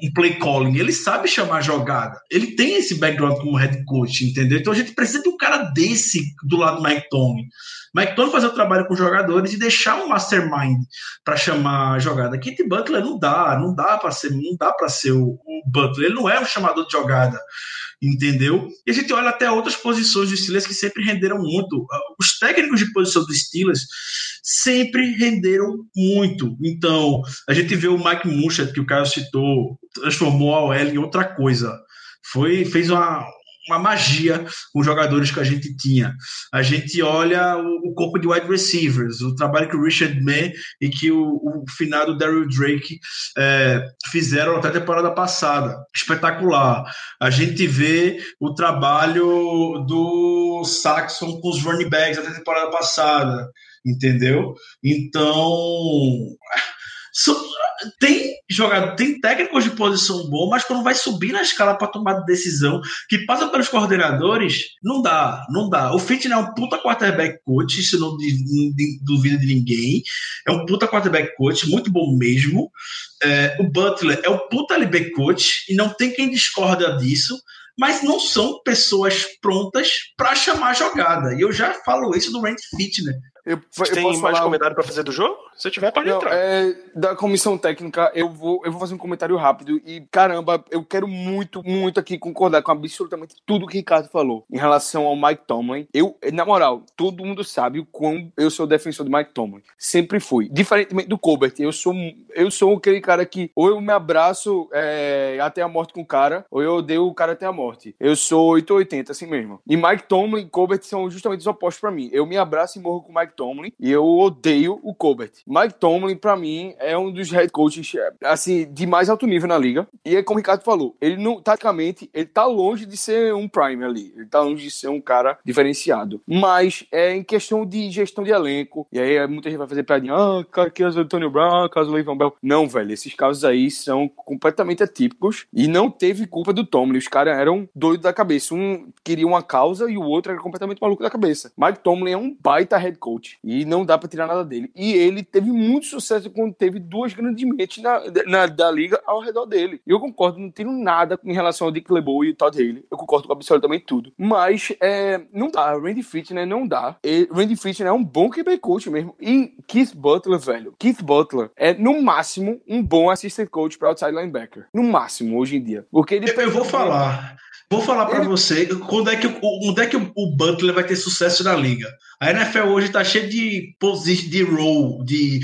[SPEAKER 3] um, play calling, ele sabe chamar jogada. Ele tem esse background como head coach, entendeu? Então a gente precisa de um cara desse do lado do Mike Tomlin. Mike Tomlin fazer o trabalho com jogadores e deixar um mastermind para chamar a jogada. Kit Butler não dá, não dá para ser, não dá para ser o, o Butler, ele não é um chamador de jogada entendeu? E a gente olha até outras posições dos Steelers que sempre renderam muito. Os técnicos de posição dos Steelers sempre renderam muito. Então, a gente vê o Mike Munchak, que o Caio citou, transformou a OL em outra coisa. Foi, fez uma, uma magia com os jogadores que a gente tinha. A gente olha o, o corpo de wide receivers, o trabalho que o Richard May e que o, o finado Daryl Drake é, fizeram até a temporada passada. Espetacular. A gente vê o trabalho do Saxon com os running backs até a temporada passada. Entendeu? Então tem jogador, tem técnicos de posição bom, mas quando vai subir na escala para tomar decisão, que passa pelos coordenadores, não dá, não dá. O Fitner é um puta quarterback coach, isso não duvida de ninguém. É um puta quarterback coach, muito bom mesmo. É, o Butler é um puta LB coach e não tem quem discorda disso mas não são pessoas prontas para chamar a jogada. E eu já falo isso do Randy Fitner.
[SPEAKER 1] Eu, Você eu tem mais falar... comentário para fazer do jogo? Se tiver, pode Não, entrar.
[SPEAKER 2] É, da comissão técnica, eu vou, eu vou fazer um comentário rápido. E, caramba, eu quero muito, muito aqui concordar com absolutamente tudo que o Ricardo falou em relação ao Mike Tomlin. Eu, na moral, todo mundo sabe o quão eu sou defensor do Mike Tomlin. Sempre fui. Diferentemente do Colbert, eu sou, eu sou aquele cara que ou eu me abraço é, até a morte com o cara, ou eu odeio o cara até a morte. Eu sou 880, assim mesmo. E Mike Tomlin e Colbert são justamente os opostos para mim. Eu me abraço e morro com o Mike Tomlin e eu odeio o Colbert. Mike Tomlin, para mim, é um dos head coaches assim, de mais alto nível na liga. E é como o Ricardo falou, ele não, taticamente, ele tá longe de ser um prime ali. Ele tá longe de ser um cara diferenciado. Mas é em questão de gestão de elenco. E aí muita gente vai fazer piadinha, ah, caso do Antonio Brown, caso do Le'Veon Bell. Não, velho, esses casos aí são completamente atípicos e não teve culpa do Tomlin. Os caras eram doidos da cabeça. Um queria uma causa e o outro era completamente maluco da cabeça. Mike Tomlin é um baita head coach e não dá para tirar nada dele. E ele teve muito sucesso quando teve duas grandes mentes na, na, da liga ao redor dele. E eu concordo, não tenho nada em relação ao Dick LeBeau e o Todd Haley. Eu concordo com absolutamente tudo. Mas é, não dá. Randy Fitner não dá. E Randy Fitner é um bom QB coach mesmo. E Keith Butler, velho. Keith Butler é, no máximo, um bom assistant coach para outside linebacker. No máximo, hoje em dia. Porque ele
[SPEAKER 3] eu, eu vou falar. Vou falar para ele... você quando é que, onde é que o Butler vai ter sucesso na liga. A NFL hoje tá cheia de position, de role, de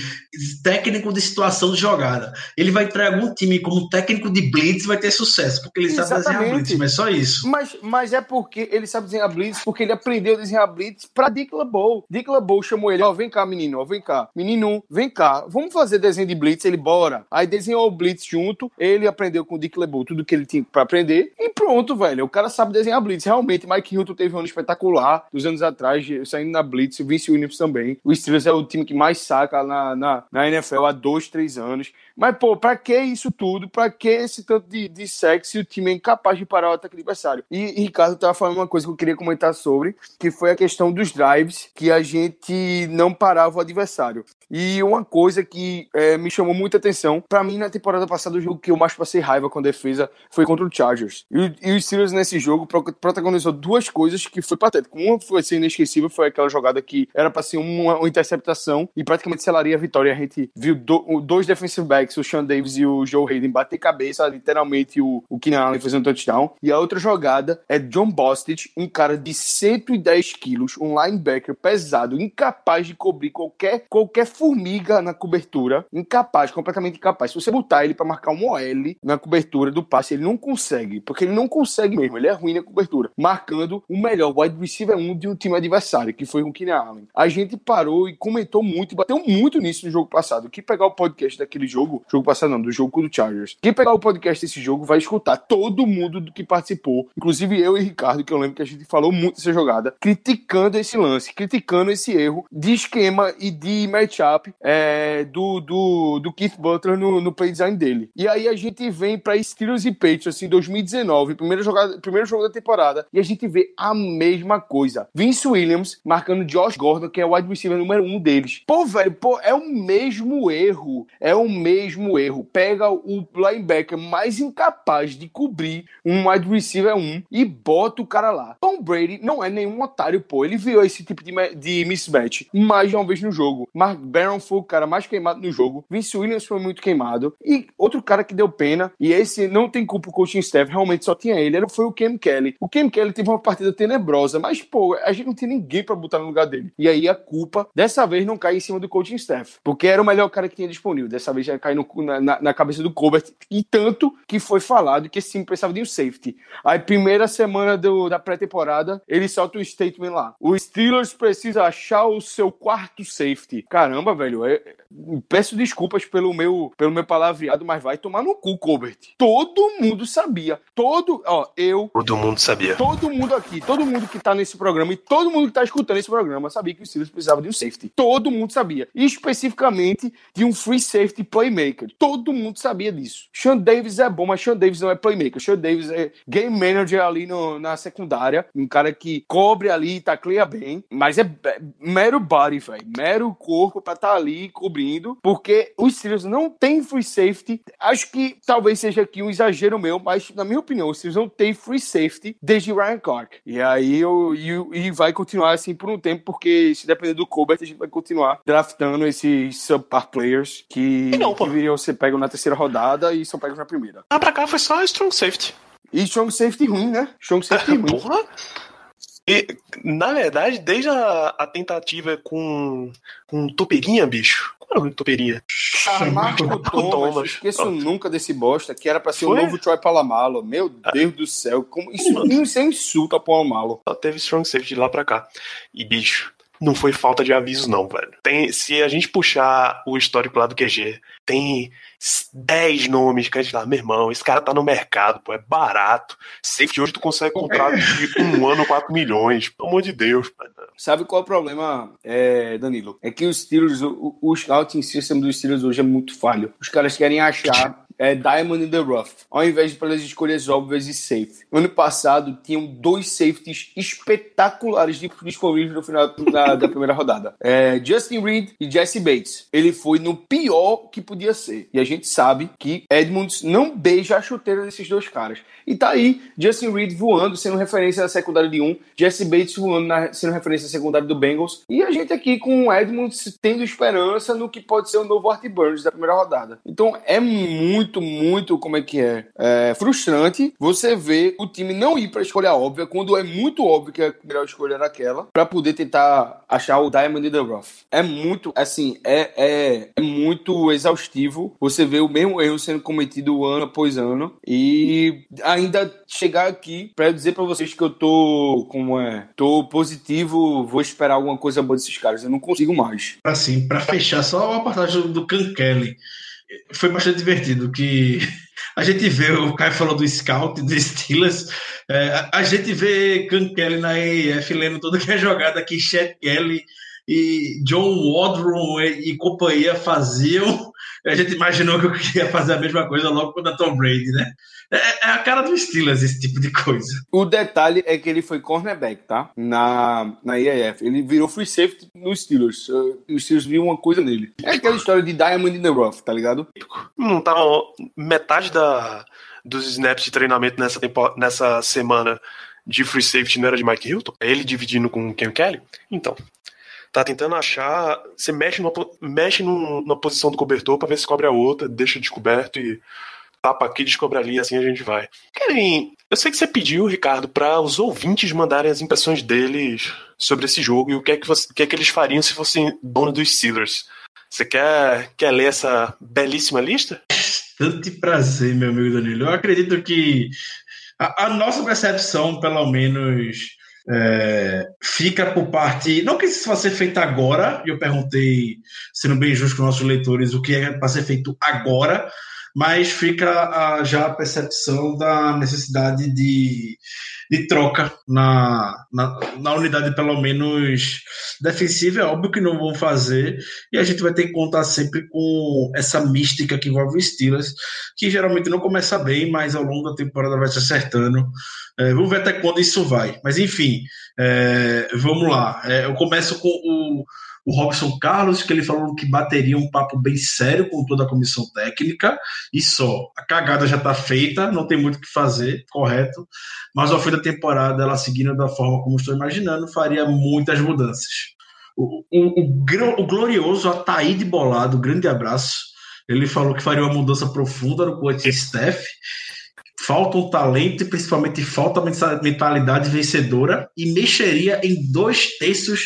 [SPEAKER 3] técnico de situação de jogada. Ele vai entrar algum time como técnico de blitz vai ter sucesso, porque ele Exatamente. sabe desenhar blitz, mas só isso.
[SPEAKER 2] Mas, mas é porque ele sabe desenhar blitz, porque ele aprendeu a desenhar blitz para Dick LeBeau. Dick LeBeau chamou ele, ó, oh, vem cá, menino, ó, vem cá. Menino, vem cá, vamos fazer desenho de blitz, ele bora. Aí desenhou o blitz junto, ele aprendeu com o Dick LeBeau tudo que ele tinha para aprender e pronto, velho. O cara sabe desenhar blitz. Realmente, Mike Hilton teve um ano espetacular dos anos atrás, saindo na blitz, o Vince Williams também. O Steelers é o time que mais saca na, na, na NFL há dois, três anos. Mas, pô, pra que isso tudo? Pra que esse tanto de, de sexo se o time é incapaz de parar o ataque adversário? E, e Ricardo tava falando uma coisa que eu queria comentar sobre, que foi a questão dos drives, que a gente não parava o adversário. E uma coisa que é, me chamou muita atenção, para mim na temporada passada o jogo que eu mais passei raiva com a defesa foi contra o Chargers. E, e o Steelers nesse jogo protagonizou duas coisas que foi patético. Uma foi ser inesquecível, foi aquela jogada que era para ser uma, uma, interceptação e praticamente selaria a vitória. A gente viu do, dois defensive backs, o Sean Davis e o Joe Hayden, bater cabeça, literalmente o, o Keenan Allen fazendo touchdown. E a outra jogada é John Bostic, um cara de 110 quilos, um linebacker pesado, incapaz de cobrir qualquer, qualquer formiga na cobertura, incapaz, completamente incapaz. Se você botar ele para marcar um OL na cobertura do passe, ele não consegue, porque ele não consegue mesmo, ele é ruim na cobertura, marcando o melhor wide receiver 1 de um time adversário, que foi o Keenan Allen. A gente parou e comentou muito, bateu muito nisso no jogo passado. Que pegar o podcast daquele jogo, jogo passado não, do jogo do Chargers. Quem pegar o podcast desse jogo vai escutar todo mundo do que participou, inclusive eu e Ricardo, que eu lembro que a gente falou muito dessa jogada, criticando esse lance, criticando esse erro de esquema e de matchup é, do, do, do Keith Butler no, no play design dele. E aí a gente vem para Steelers e Patriots assim, 2019, primeiro, jogada, primeiro jogo da temporada, e a gente vê a mesma coisa. Vince Williams marcando Josh Gordon, que é o wide receiver número um deles. Pô, velho, pô, é o mesmo erro. É o mesmo mesmo erro. Pega o linebacker mais incapaz de cobrir um wide receiver 1 e bota o cara lá. Tom Brady não é nenhum otário, pô. Ele viu esse tipo de, de mismatch mais de uma vez no jogo. Mark Barron foi o cara mais queimado no jogo. Vince Williams foi muito queimado. E outro cara que deu pena, e esse não tem culpa o coaching staff, realmente só tinha ele, foi o Cam Kelly. O Cam Kelly teve uma partida tenebrosa, mas, pô, a gente não tinha ninguém para botar no lugar dele. E aí a culpa, dessa vez, não cai em cima do coaching staff, porque era o melhor cara que tinha disponível. Dessa vez já cai no, na, na, cabeça do Colbert. E tanto que foi falado que esse time precisava de um safety. Aí, primeira semana do, da pré-temporada, ele solta um statement lá. O Steelers precisa achar o seu quarto safety. Caramba, velho, é, peço desculpas pelo meu, pelo meu palavreado, mas vai tomar no cu, Colbert. Todo mundo sabia. Todo, ó, eu.
[SPEAKER 1] Todo mundo sabia.
[SPEAKER 2] Todo mundo aqui, todo mundo que tá nesse programa e todo mundo que tá escutando esse programa sabia que o Steelers precisava de um safety. Todo mundo sabia. E especificamente de um free safety playmaker. Todo mundo sabia disso. Sean Davis é bom, mas Sean Davis não é playmaker. Sean Davis é game manager ali no, na secundária. Um cara que cobre ali, tacleia bem. Mas é, é mero body, velho. Mero corpo pra estar tá ali cobrindo. Porque os Steelers não tem free safety. Acho que talvez seja aqui um exagero meu, mas na minha opinião, os Steelers não tem free safety desde Ryan Clark. E aí eu, e, e vai continuar assim por um tempo, porque se depender do Colbert, a gente vai continuar draftando esses subpar players que,
[SPEAKER 1] não,
[SPEAKER 2] que viriam ser pegos na terceira rodada e são pegos na primeira.
[SPEAKER 1] Ah, pra cá foi só strong safety.
[SPEAKER 2] E strong safety ruim, né? Strong safety ruim.
[SPEAKER 1] Porra! E, na verdade, desde a, a tentativa com, com Toperinha, bicho. Qual era o nome de Toperinha?
[SPEAKER 2] Ah, Marco Thomas.
[SPEAKER 1] Thomas.
[SPEAKER 2] Esqueço
[SPEAKER 1] Pronto.
[SPEAKER 2] nunca desse bosta, que era pra ser o
[SPEAKER 1] Foi?
[SPEAKER 2] novo Troy Palamalo. Meu Deus do céu. Como, isso, isso é insulto a Palamalo.
[SPEAKER 1] Só teve strong safety de lá pra cá. E, bicho, não foi falta de aviso, não, velho. Tem, se a gente puxar o histórico lá do QG, tem 10 nomes que a gente fala, meu irmão, esse cara tá no mercado, pô, é barato. Safety hoje tu consegue contrato (laughs) de um ano, 4 milhões. Pelo amor de Deus, mano.
[SPEAKER 2] Sabe qual é o problema, é, Danilo? É que os Steelers, o, o scouting system dos Steelers hoje é muito falho. Os caras querem achar é, Diamond in the Rough, ao invés de pelas escolhas óbvias e safe. Ano passado, tinham dois safeties espetaculares disponíveis no final da, da primeira rodada. É, Justin Reed e Jesse Bates. Ele foi no pior que podia ser. E a gente sabe que Edmonds não beija a chuteira desses dois caras. E tá aí, Justin Reed voando, sendo referência na secundária de um, Jesse Bates voando, na, sendo referência na secundária do Bengals, e a gente aqui com o Edmonds tendo esperança no que pode ser o novo Art Burns da primeira rodada. Então é muito, muito, como é que é, é frustrante você ver o time não ir pra escolha óbvia, quando é muito óbvio que a melhor escolha era aquela, pra poder tentar achar o Diamond in the Rough. É muito, assim, é, é, é muito exaustivo você ver o mesmo erro sendo cometido ano após ano, e ainda chegar aqui para dizer para vocês que eu tô como é, tô positivo, vou esperar alguma coisa boa desses caras. Eu não consigo mais.
[SPEAKER 3] Assim, para fechar, só uma passagem do Can Kelly. Foi bastante divertido que (laughs) a gente vê, o Caio falou do scout do Steelers, é, a, gente vê Can Kelly na EF lendo tudo que é jogada que Chet Kelly e John Waldron e, e companhia faziam. A gente imaginou que eu queria fazer a mesma coisa logo com o Tom Brady, né? É, é a cara do Steelers esse tipo de coisa.
[SPEAKER 2] O detalhe é que ele foi cornerback, tá? Na, na IAF. Ele virou free safety nos Steelers. Uh, Os Steelers viram uma coisa nele. É aquela história de Diamond in the Rough, tá ligado?
[SPEAKER 1] Não tava metade da, dos snaps de treinamento nessa, tempo, nessa semana de free safety não era de Mike Hilton? É ele dividindo com o Ken Kelly? Então, tá tentando achar. Você mexe numa, mexe num- numa posição do cobertor pra ver se cobre a outra, deixa descoberto e tapa aqui, descobre ali, assim a gente vai. Kevin, eu sei que você pediu, Ricardo, para os ouvintes mandarem as impressões deles sobre esse jogo e o que é que, você, que, é que eles fariam se fossem dono dos Steelers. Você quer, quer ler essa belíssima lista?
[SPEAKER 3] Tanto prazer, meu amigo Danilo. Eu acredito que a, a nossa percepção, pelo menos, é, fica por parte. Não que isso fosse ser feito agora, eu perguntei, sendo bem justo com nossos leitores, o que é para ser feito agora, mas fica a- já a percepção da necessidade de, de troca na, na, na unidade, pelo menos defensiva. É óbvio que não vão fazer, e a gente vai ter que contar sempre com essa mística que envolve os Steelers, que geralmente não começa bem, mas ao longo da temporada vai se acertando. É, vamos ver até quando isso vai. Mas enfim, é, vamos lá. É, eu começo com o, o Robson Carlos, que ele falou que bateria um papo bem sério com toda a comissão técnica, e só. A cagada já está feita, não tem muito o que fazer, correto, mas ao fim da temporada, ela seguindo da forma como estou imaginando, faria muitas mudanças. O, o, o, o glorioso Ataíde Bolado, grande abraço, ele falou que faria uma mudança profunda no coaching staff falta um talento e principalmente falta mentalidade vencedora e mexeria em dois terços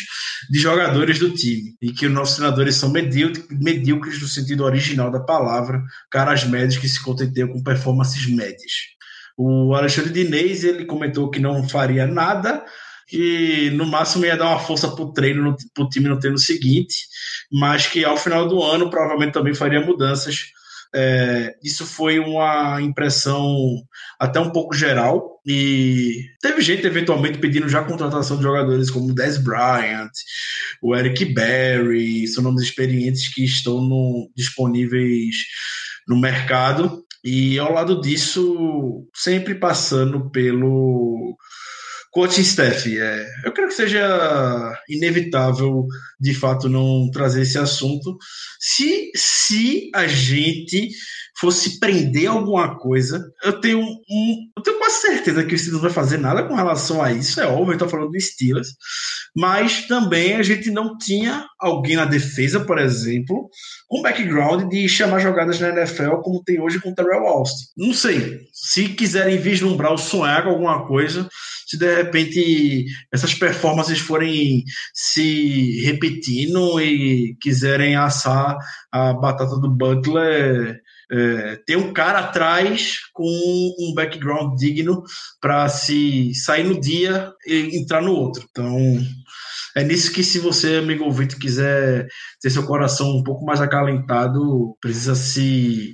[SPEAKER 3] de jogadores do time. E que os nossos treinadores são medíocres, no sentido original da palavra, caras médios que se contenteiam com performances médias. O Alexandre Diniz, ele comentou que não faria nada, que no máximo ia dar uma força para o treino, para o time no treino seguinte, mas que ao final do ano provavelmente também faria mudanças é, isso foi uma impressão até um pouco geral. E teve gente eventualmente pedindo já contratação de jogadores como Des Bryant, o Eric Berry, são nomes experientes que estão no, disponíveis no mercado. E ao lado disso, sempre passando pelo coaching staff. É, eu creio que seja inevitável, de fato, não trazer esse assunto. Se, se a gente fosse prender alguma coisa, eu tenho, um, eu tenho quase certeza que o Steelers vai fazer nada com relação a isso. É óbvio, eu estou falando do Steelers. Mas também a gente não tinha alguém na defesa, por exemplo, com background de chamar jogadas na NFL como tem hoje com o Terrell Austin. Não sei. Se quiserem vislumbrar ou sonhar com alguma coisa, se de repente essas performances forem se repetindo e quiserem assar a batata do Butler é, ter um cara atrás com um background digno para se sair no dia e entrar no outro. Então, é nisso que, se você, amigo ouvinte, quiser ter seu coração um pouco mais acalentado, precisa se,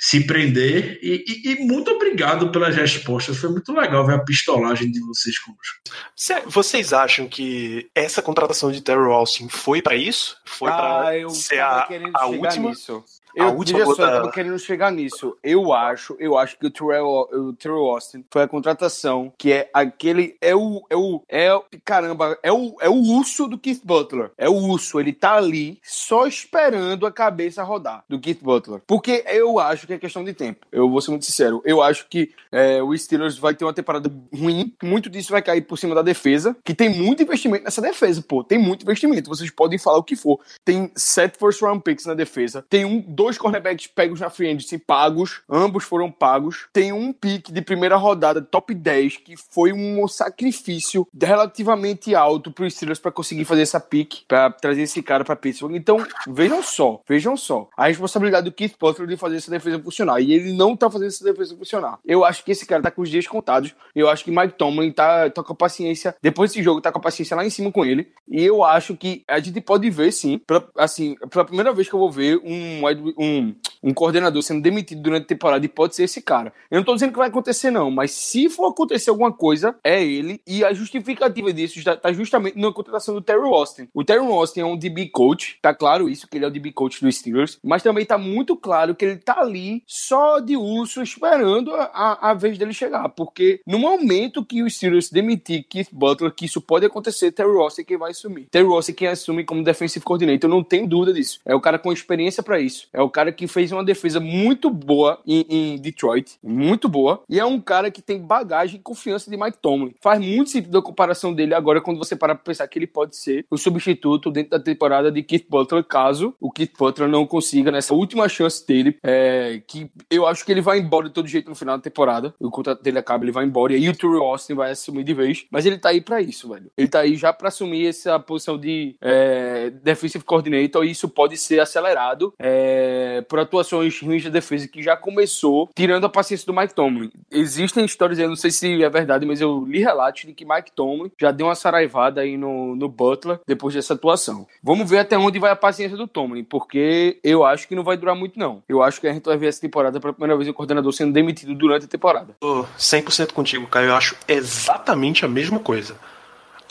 [SPEAKER 3] se prender. E, e, e muito obrigado pelas respostas. Foi muito legal ver a pistolagem de vocês conosco.
[SPEAKER 1] Vocês acham que essa contratação de Terry Austin foi para isso? Foi ah, para ser a, a última?
[SPEAKER 2] Nisso. Eu, a última só, eu tava querendo chegar nisso. Eu acho, eu acho que o Terrell, o Terrell Austin foi a contratação que é aquele. É o. É o. É, caramba, é o, é o urso do Keith Butler. É o urso. Ele tá ali só esperando a cabeça rodar do Keith Butler. Porque eu acho que é questão de tempo. Eu vou ser muito sincero. Eu acho que é, o Steelers vai ter uma temporada ruim. Muito disso vai cair por cima da defesa. Que tem muito investimento nessa defesa, pô. Tem muito investimento. Vocês podem falar o que for. Tem sete first round picks na defesa. Tem um, dois cornerbacks pegos na free agency pagos, ambos foram pagos. Tem um pick de primeira rodada, top 10, que foi um sacrifício relativamente alto para os Steelers para conseguir fazer essa pick, para trazer esse cara para Pittsburgh. Então, vejam só, vejam só. A responsabilidade do Keith Butler de fazer essa defesa funcionar. E ele não tá fazendo essa defesa funcionar. Eu acho que esse cara tá com os dias contados. Eu acho que Mike Tomlin tá, tá com a paciência, depois desse jogo, tá com a paciência lá em cima com ele. E eu acho que a gente pode ver, sim, pra, assim, pela primeira vez que eu vou ver um, um, um coordenador sendo demitido durante a temporada e pode ser esse cara. Eu não tô dizendo que vai acontecer, não, mas se for acontecer alguma coisa, é ele. E a justificativa disso tá justamente na contratação do Terry Austin. O Terry Austin é um DB coach, tá claro isso, que ele é o DB coach dos Steelers, mas também tá muito claro que ele tá ali só de urso esperando a, a vez dele chegar, porque no momento que os Steelers demitir Keith Butler, que isso pode acontecer, Terry Austin é quem vai assumir. Terry Austin é quem assume como defensive coordinator, eu não tenho dúvida disso. É o cara com experiência para isso. É o cara que fez uma defesa muito boa em, em, Detroit, muito boa, e é um cara que tem bagagem e confiança de Mike Tomlin. Faz muito sentido a comparação dele agora quando você para pra pensar que ele pode ser o substituto dentro da temporada de Keith Butler, caso o Keith Butler não consiga nessa última chance dele, é, que eu acho que ele vai embora de todo jeito no final da temporada. O contrato dele acaba, ele vai embora, e aí o Terry Austin vai assumir de vez, mas ele tá aí para isso, velho. Ele tá aí já para assumir essa posição de é, defensive coordinator, e isso pode ser acelerado é, por atuações ruins de defesa que já começou tirando a paciência do Mike Tomlin. Existem histórias, eu não sei se é verdade, mas eu li relatos de que Mike Tomlin já deu uma saraivada aí no, no Butler depois dessa atuação. Vamos ver até onde vai a paciência do Tomlin, porque eu acho que não vai durar muito, não. Eu acho que a gente vai ver essa temporada pela primeira vez o coordenador sendo demitido durante a temporada.
[SPEAKER 1] Tô 100% contigo, Caio. Eu acho exatamente a mesma coisa.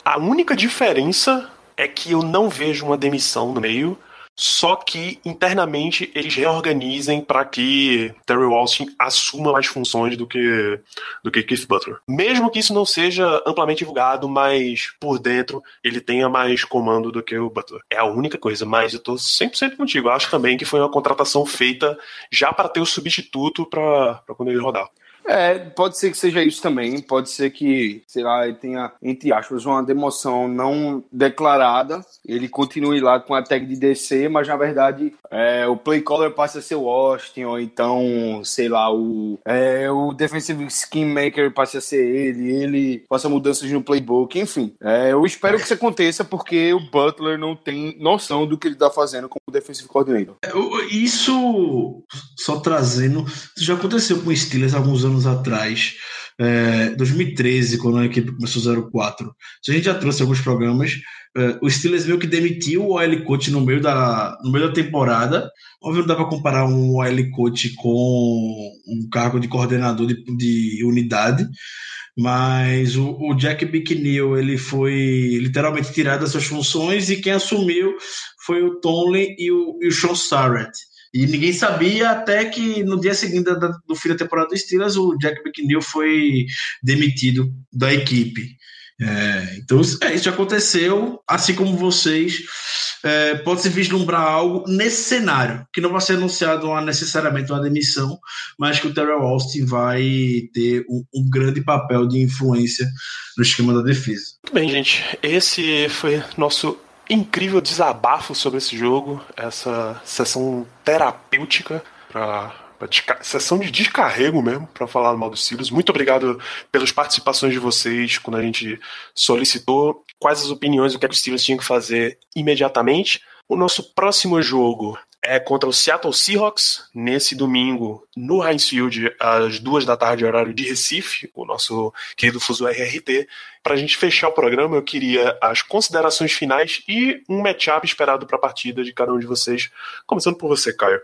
[SPEAKER 1] A única diferença é que eu não vejo uma demissão no meio só que internamente eles reorganizem para que Terry Austin assuma mais funções do que do que Keith Butler. Mesmo que isso não seja amplamente divulgado, mas por dentro ele tenha mais comando do que o Butler. É a única coisa, mas eu tô 100% contigo. Acho também que foi uma contratação feita já para ter o substituto para quando ele rodar.
[SPEAKER 2] É, pode ser que seja isso também. Pode ser que, sei lá, ele tenha, entre aspas, uma demoção não declarada. Ele continue lá com a tag de DC, mas na verdade é, o play caller passa a ser o Austin, ou então, sei lá, o, é, o defensive scheme maker passa a ser ele, ele faça mudanças no playbook, enfim. É, eu espero que isso aconteça porque o Butler não tem noção do que ele tá fazendo como defensive coordinator.
[SPEAKER 3] É, isso, só trazendo, já aconteceu com o Steelers alguns anos anos atrás, é, 2013, quando a equipe começou 04. a gente já trouxe alguns programas. É, o Steelers meio que demitiu o OL Coach no meio da, no meio da temporada. Óbvio, não dá para comparar um OL Coach com um cargo de coordenador de, de unidade, mas o, o Jack Bicknell ele foi literalmente tirado das suas funções e quem assumiu foi o Tomlin e o, e o Sean Sarrett. E ninguém sabia até que no dia seguinte do fim da temporada do Steelers, o Jack McNeil foi demitido da equipe. É, então, é, isso aconteceu, assim como vocês. É, Pode-se vislumbrar algo nesse cenário, que não vai ser anunciado uma, necessariamente uma demissão, mas que o Terrell Austin vai ter um, um grande papel de influência no esquema da defesa.
[SPEAKER 1] Muito bem, gente. Esse foi nosso incrível desabafo sobre esse jogo, essa sessão terapêutica para sessão de descarrego mesmo para falar mal dos Steelers. Muito obrigado pelas participações de vocês quando a gente solicitou quais as opiniões, o que, é os Steelers tinham que fazer imediatamente. O nosso próximo jogo é contra o Seattle Seahawks, nesse domingo, no Heinz Field, às duas da tarde, horário de Recife, o nosso querido fuso RRT. Para a gente fechar o programa, eu queria as considerações finais e um matchup esperado para a partida de cada um de vocês. Começando por você, Caio.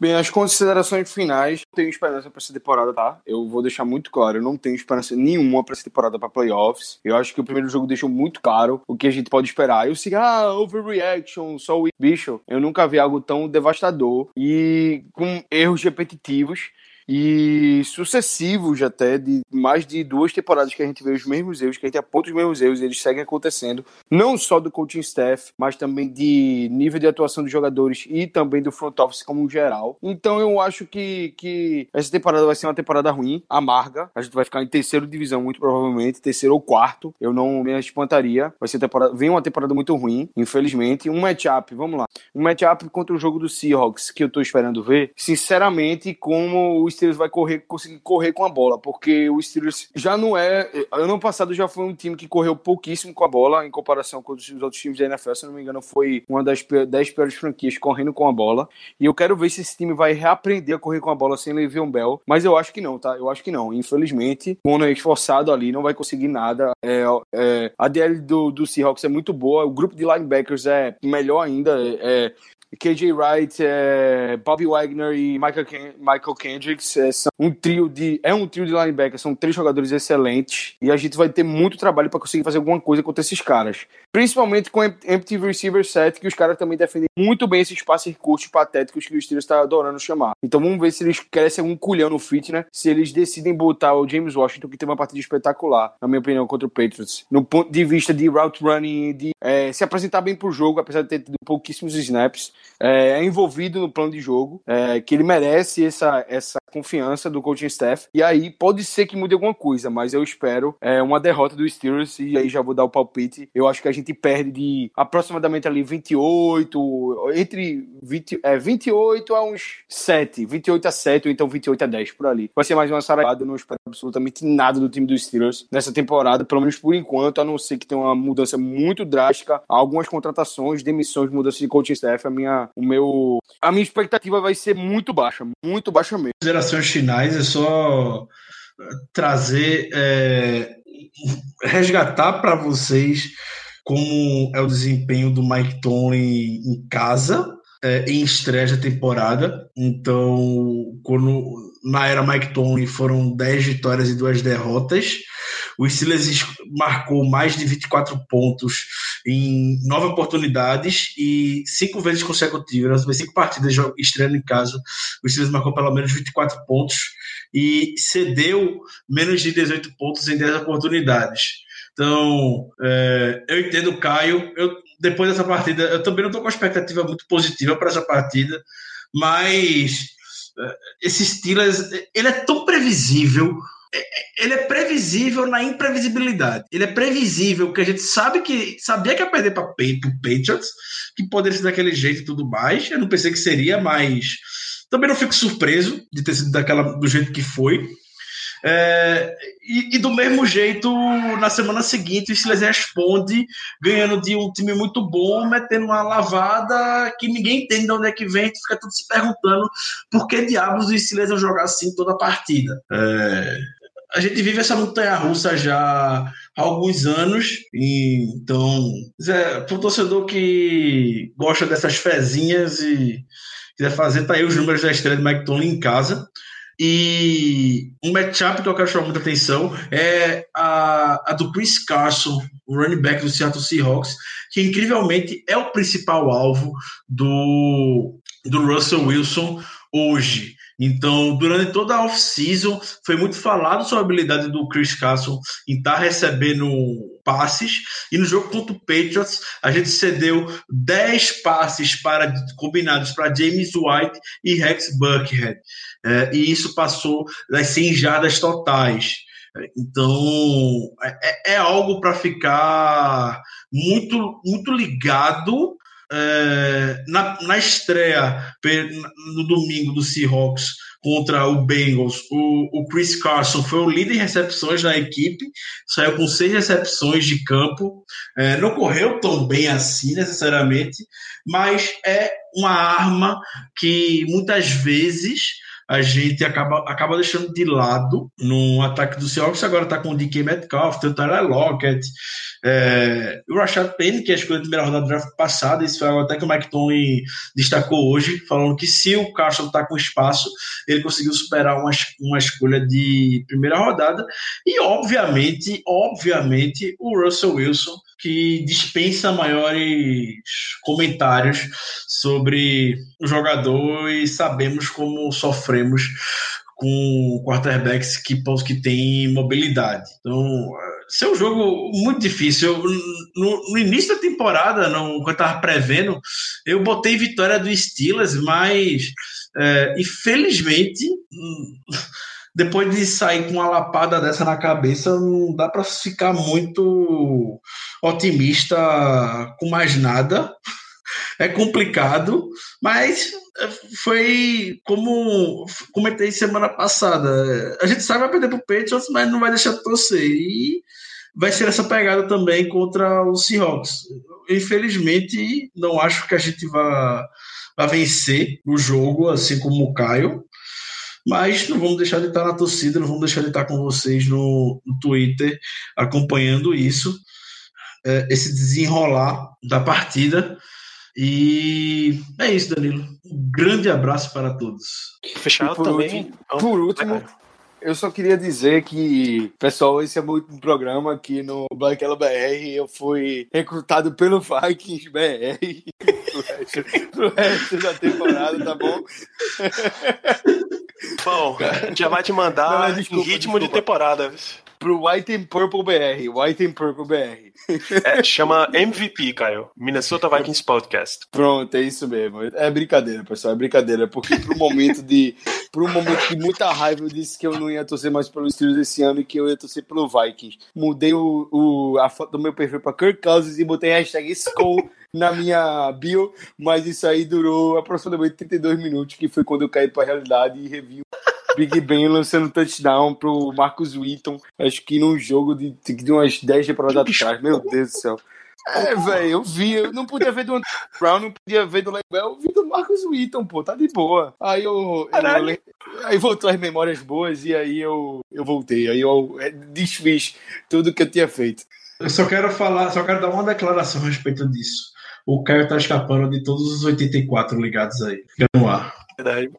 [SPEAKER 2] Bem, as considerações finais, não tenho esperança para essa temporada, tá? Eu vou deixar muito claro, eu não tenho esperança nenhuma para essa temporada para playoffs. Eu acho que o primeiro jogo deixou muito claro o que a gente pode esperar. Eu sei, ah, overreaction, só o bicho. Eu nunca vi algo tão devastador e com erros repetitivos e sucessivos até, de mais de duas temporadas que a gente vê os mesmos erros, que a gente aponta os mesmos erros, eles seguem acontecendo, não só do coaching staff, mas também de nível de atuação dos jogadores e também do front office como geral. Então eu acho que, que essa temporada vai ser uma temporada ruim, amarga, a gente vai ficar em terceiro divisão muito provavelmente, terceiro ou quarto, eu não me espantaria, vai ser temporada, vem uma temporada muito ruim, infelizmente, um matchup, vamos lá, um matchup contra o jogo do Seahawks, que eu tô esperando ver, sinceramente, como o Steelers vai correr, conseguir correr com a bola, porque o Steelers já não é. Ano passado já foi um time que correu pouquíssimo com a bola em comparação com os outros times da NFL. Se não me engano, foi uma das 10 piores franquias correndo com a bola. E eu quero ver se esse time vai reaprender a correr com a bola sem Le'Veon Bell. Mas eu acho que não, tá? Eu acho que não. Infelizmente, quando é esforçado ali, não vai conseguir nada. É, é, a DL do, do Seahawks é muito boa. O grupo de linebackers é melhor ainda. É, KJ Wright, é, Bobby Wagner e Michael, Ken Michael Kendricks é, são um trio de é um trio de linebackers, são três jogadores excelentes e a gente vai ter muito trabalho para conseguir fazer alguma coisa contra esses caras. Principalmente com empty receiver set, que os caras também defendem muito bem esses passes curtos patéticos que o Steelers está adorando chamar. Então vamos ver se eles crescem algum culhão no fit, né? Se eles decidem botar o James Washington, que teve uma partida espetacular, na minha opinião, contra o Patriots, no ponto de vista de route running, de é, se apresentar bem pro jogo, apesar de ter tido pouquíssimos snaps é, é, envolvido no plano de jogo, é, que ele merece essa, essa confiança do coaching staff. E aí pode ser que mude alguma coisa, mas eu espero é, uma derrota do Steelers e aí já vou dar o palpite. Eu acho que a gente perde de aproximadamente ali 28, entre 20, é, 28 a uns 7, 28 a 7 ou então 28 a 10 por ali. Vai ser mais uma sarada, não espero absolutamente nada do time dos Steelers nessa temporada, pelo menos por enquanto, a não ser que tenha uma mudança muito drástica, algumas contratações, demissões, mudanças de coaching staff, a minha, o meu, a minha expectativa vai ser muito baixa, muito baixa mesmo.
[SPEAKER 3] Considerações finais é só trazer, é, resgatar para vocês como é o desempenho do Mike Tomlin em casa, é, em estreia da temporada. Então, quando na era Mike Tomlin foram 10 vitórias e duas derrotas. O Steelers marcou mais de 24 pontos em nove oportunidades e cinco vezes consecutivas, nas cinco partidas estreando em casa, o Steelers marcou pelo menos 24 pontos e cedeu menos de 18 pontos em 10 oportunidades. Então, é, eu entendo o Caio. Eu, depois dessa partida, eu também não estou com expectativa muito positiva para essa partida, mas é, esse Steelers, ele é tão previsível ele é previsível na imprevisibilidade. Ele é previsível, que a gente sabe que sabia que ia perder para o Patriots, que poderia ser daquele jeito e tudo mais. Eu não pensei que seria, mas também não fico surpreso de ter sido daquela, do jeito que foi. É, e, e, do mesmo jeito, na semana seguinte, o Steelers responde ganhando de um time muito bom, metendo uma lavada que ninguém entende de onde é que vem, fica tudo se perguntando por que diabos o Steelers vão jogar assim toda a partida. É, a gente vive essa montanha russa já há alguns anos, então, é, para o torcedor que gosta dessas fezinhas e quiser fazer, tá aí os números da estreia de Mike em casa. E um matchup que eu quero chamar muita atenção é a, a do Chris Carson, o running back do Seattle Seahawks, que incrivelmente é o principal alvo do, do Russell Wilson hoje. Então, durante toda a off-season, foi muito falado sobre a habilidade do Chris Carson em estar tá recebendo passes. E no jogo contra o Patriots, a gente cedeu 10 passes para, combinados para James White e Rex Buckhead. É, e isso passou das 100 jardas totais. Então, é, é algo para ficar muito, muito ligado é, na, na estreia no domingo do Seahawks contra o Bengals, o, o, Chris Carson foi o líder em recepções da equipe, saiu com seis recepções de campo, é, não correu tão bem assim necessariamente, mas é uma arma que muitas vezes a gente acaba, acaba deixando de lado no ataque do Seahawks. Agora está com o DK Metcalf, tem o Tyler Lockett, é, o Rashad Penny, que é a escolha da primeira rodada do draft passada, isso foi algo até que o Mike Tony destacou hoje, falando que se o Carson está com espaço, ele conseguiu superar uma, uma escolha de primeira rodada. E, obviamente, obviamente, o Russell Wilson que dispensa maiores comentários sobre o jogador e sabemos como sofremos com quarterbacks que, que têm mobilidade. Então, é um jogo muito difícil. Eu, no, no, início da temporada, não, quando eu estava prevendo, eu botei vitória do Steelers, mas é, infelizmente depois de sair com uma lapada dessa na cabeça, não dá para ficar muito otimista com mais nada. É complicado, mas foi como comentei semana passada. A gente sabe vai perder pro Patriots, mas não vai deixar de torcer. E vai ser essa pegada também contra o Seahawks. Infelizmente, não acho que a gente vá, vá vencer o jogo, assim como o Caio. Mas não vamos deixar de estar na torcida, não vamos deixar de estar com vocês no, no Twitter acompanhando isso, é, esse desenrolar da partida. E é isso, Danilo. Um grande abraço para todos.
[SPEAKER 1] Fechado
[SPEAKER 2] por
[SPEAKER 1] também.
[SPEAKER 2] Último, por último, eu só queria dizer que, pessoal, esse é o último programa aqui no Black Yellow BR. Eu fui recrutado pelo Vikings BR pro resto, pro resto da temporada, tá bom?
[SPEAKER 1] Bom, já vai te mandar não, desculpa, em ritmo desculpa. de temporada.
[SPEAKER 2] Pro White and Purple BR. White and Purple BR.
[SPEAKER 1] É, chama MVP, Caio. Minnesota Vikings Podcast.
[SPEAKER 2] Pronto, é isso mesmo. É brincadeira, pessoal. É brincadeira. Porque pro momento de. Um momento de muita raiva, eu disse que eu não ia torcer mais pelos Steelers esse ano e que eu ia torcer pelo Vikings. Mudei o, o, a foto do meu perfil pra Kirk Cousins e botei hashtag Skull na minha bio, mas isso aí durou aproximadamente 32 minutos, que foi quando eu caí pra realidade e revi Big Ben lançando touchdown pro Marcus Wheaton, acho que num jogo de, de umas 10 temporadas atrás. Meu Deus do céu. É, velho, eu vi, eu não podia ver do Brown, não podia ver do Lebel, eu vi do Marcus Wheaton, pô, tá de boa. Aí eu, eu aí voltou as memórias boas e aí eu, eu voltei, aí eu é, desfiz tudo que eu tinha feito.
[SPEAKER 3] Eu só quero falar, só quero dar uma declaração a respeito disso o Caio tá escapando de todos os 84 ligados aí. Fica no ar.
[SPEAKER 1] Verdade.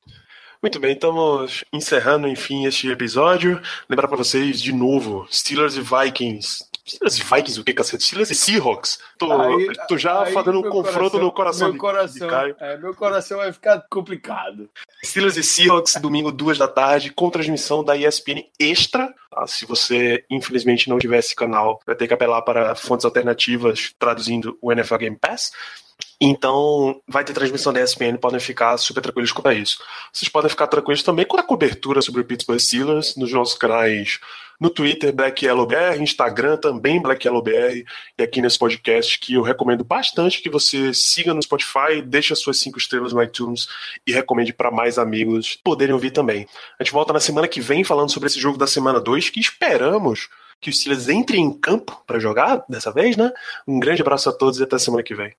[SPEAKER 1] Muito bem, estamos encerrando, enfim, este episódio. Lembrar para vocês, de novo, Steelers e Vikings Steelers e Vikings, o que, cacete? Steelers e Seahawks. Tô,
[SPEAKER 2] Aí-
[SPEAKER 1] tô já
[SPEAKER 2] aí
[SPEAKER 1] fazendo um confronto no coração
[SPEAKER 2] Meu
[SPEAKER 1] de-
[SPEAKER 2] coração,
[SPEAKER 1] de Caio.
[SPEAKER 2] é, meu coração vai ficar complicado.
[SPEAKER 1] Steelers e Seahawks, domingo, duas da tarde, com transmissão da ESPN Extra. Ah, se você, infelizmente, não tiver esse canal, vai ter que apelar para fontes alternativas, traduzindo o NFL Game Pass. Então, vai ter transmissão da ESPN, podem ficar super tranquilos quanto a isso. Vocês podem ficar tranquilos também com a cobertura sobre o Pittsburgh Steelers nos nossos canais no Twitter, Black Yellow BR, Instagram também, Black Yellow BR, e aqui nesse podcast que eu recomendo bastante que você siga no Spotify, deixe as suas cinco estrelas no iTunes e recomende para mais amigos poderem ouvir também. A gente volta na semana que vem falando sobre esse jogo da semana 2, que esperamos que os Steelers entrem em campo para jogar dessa vez, né? Um grande abraço a todos e até semana que vem.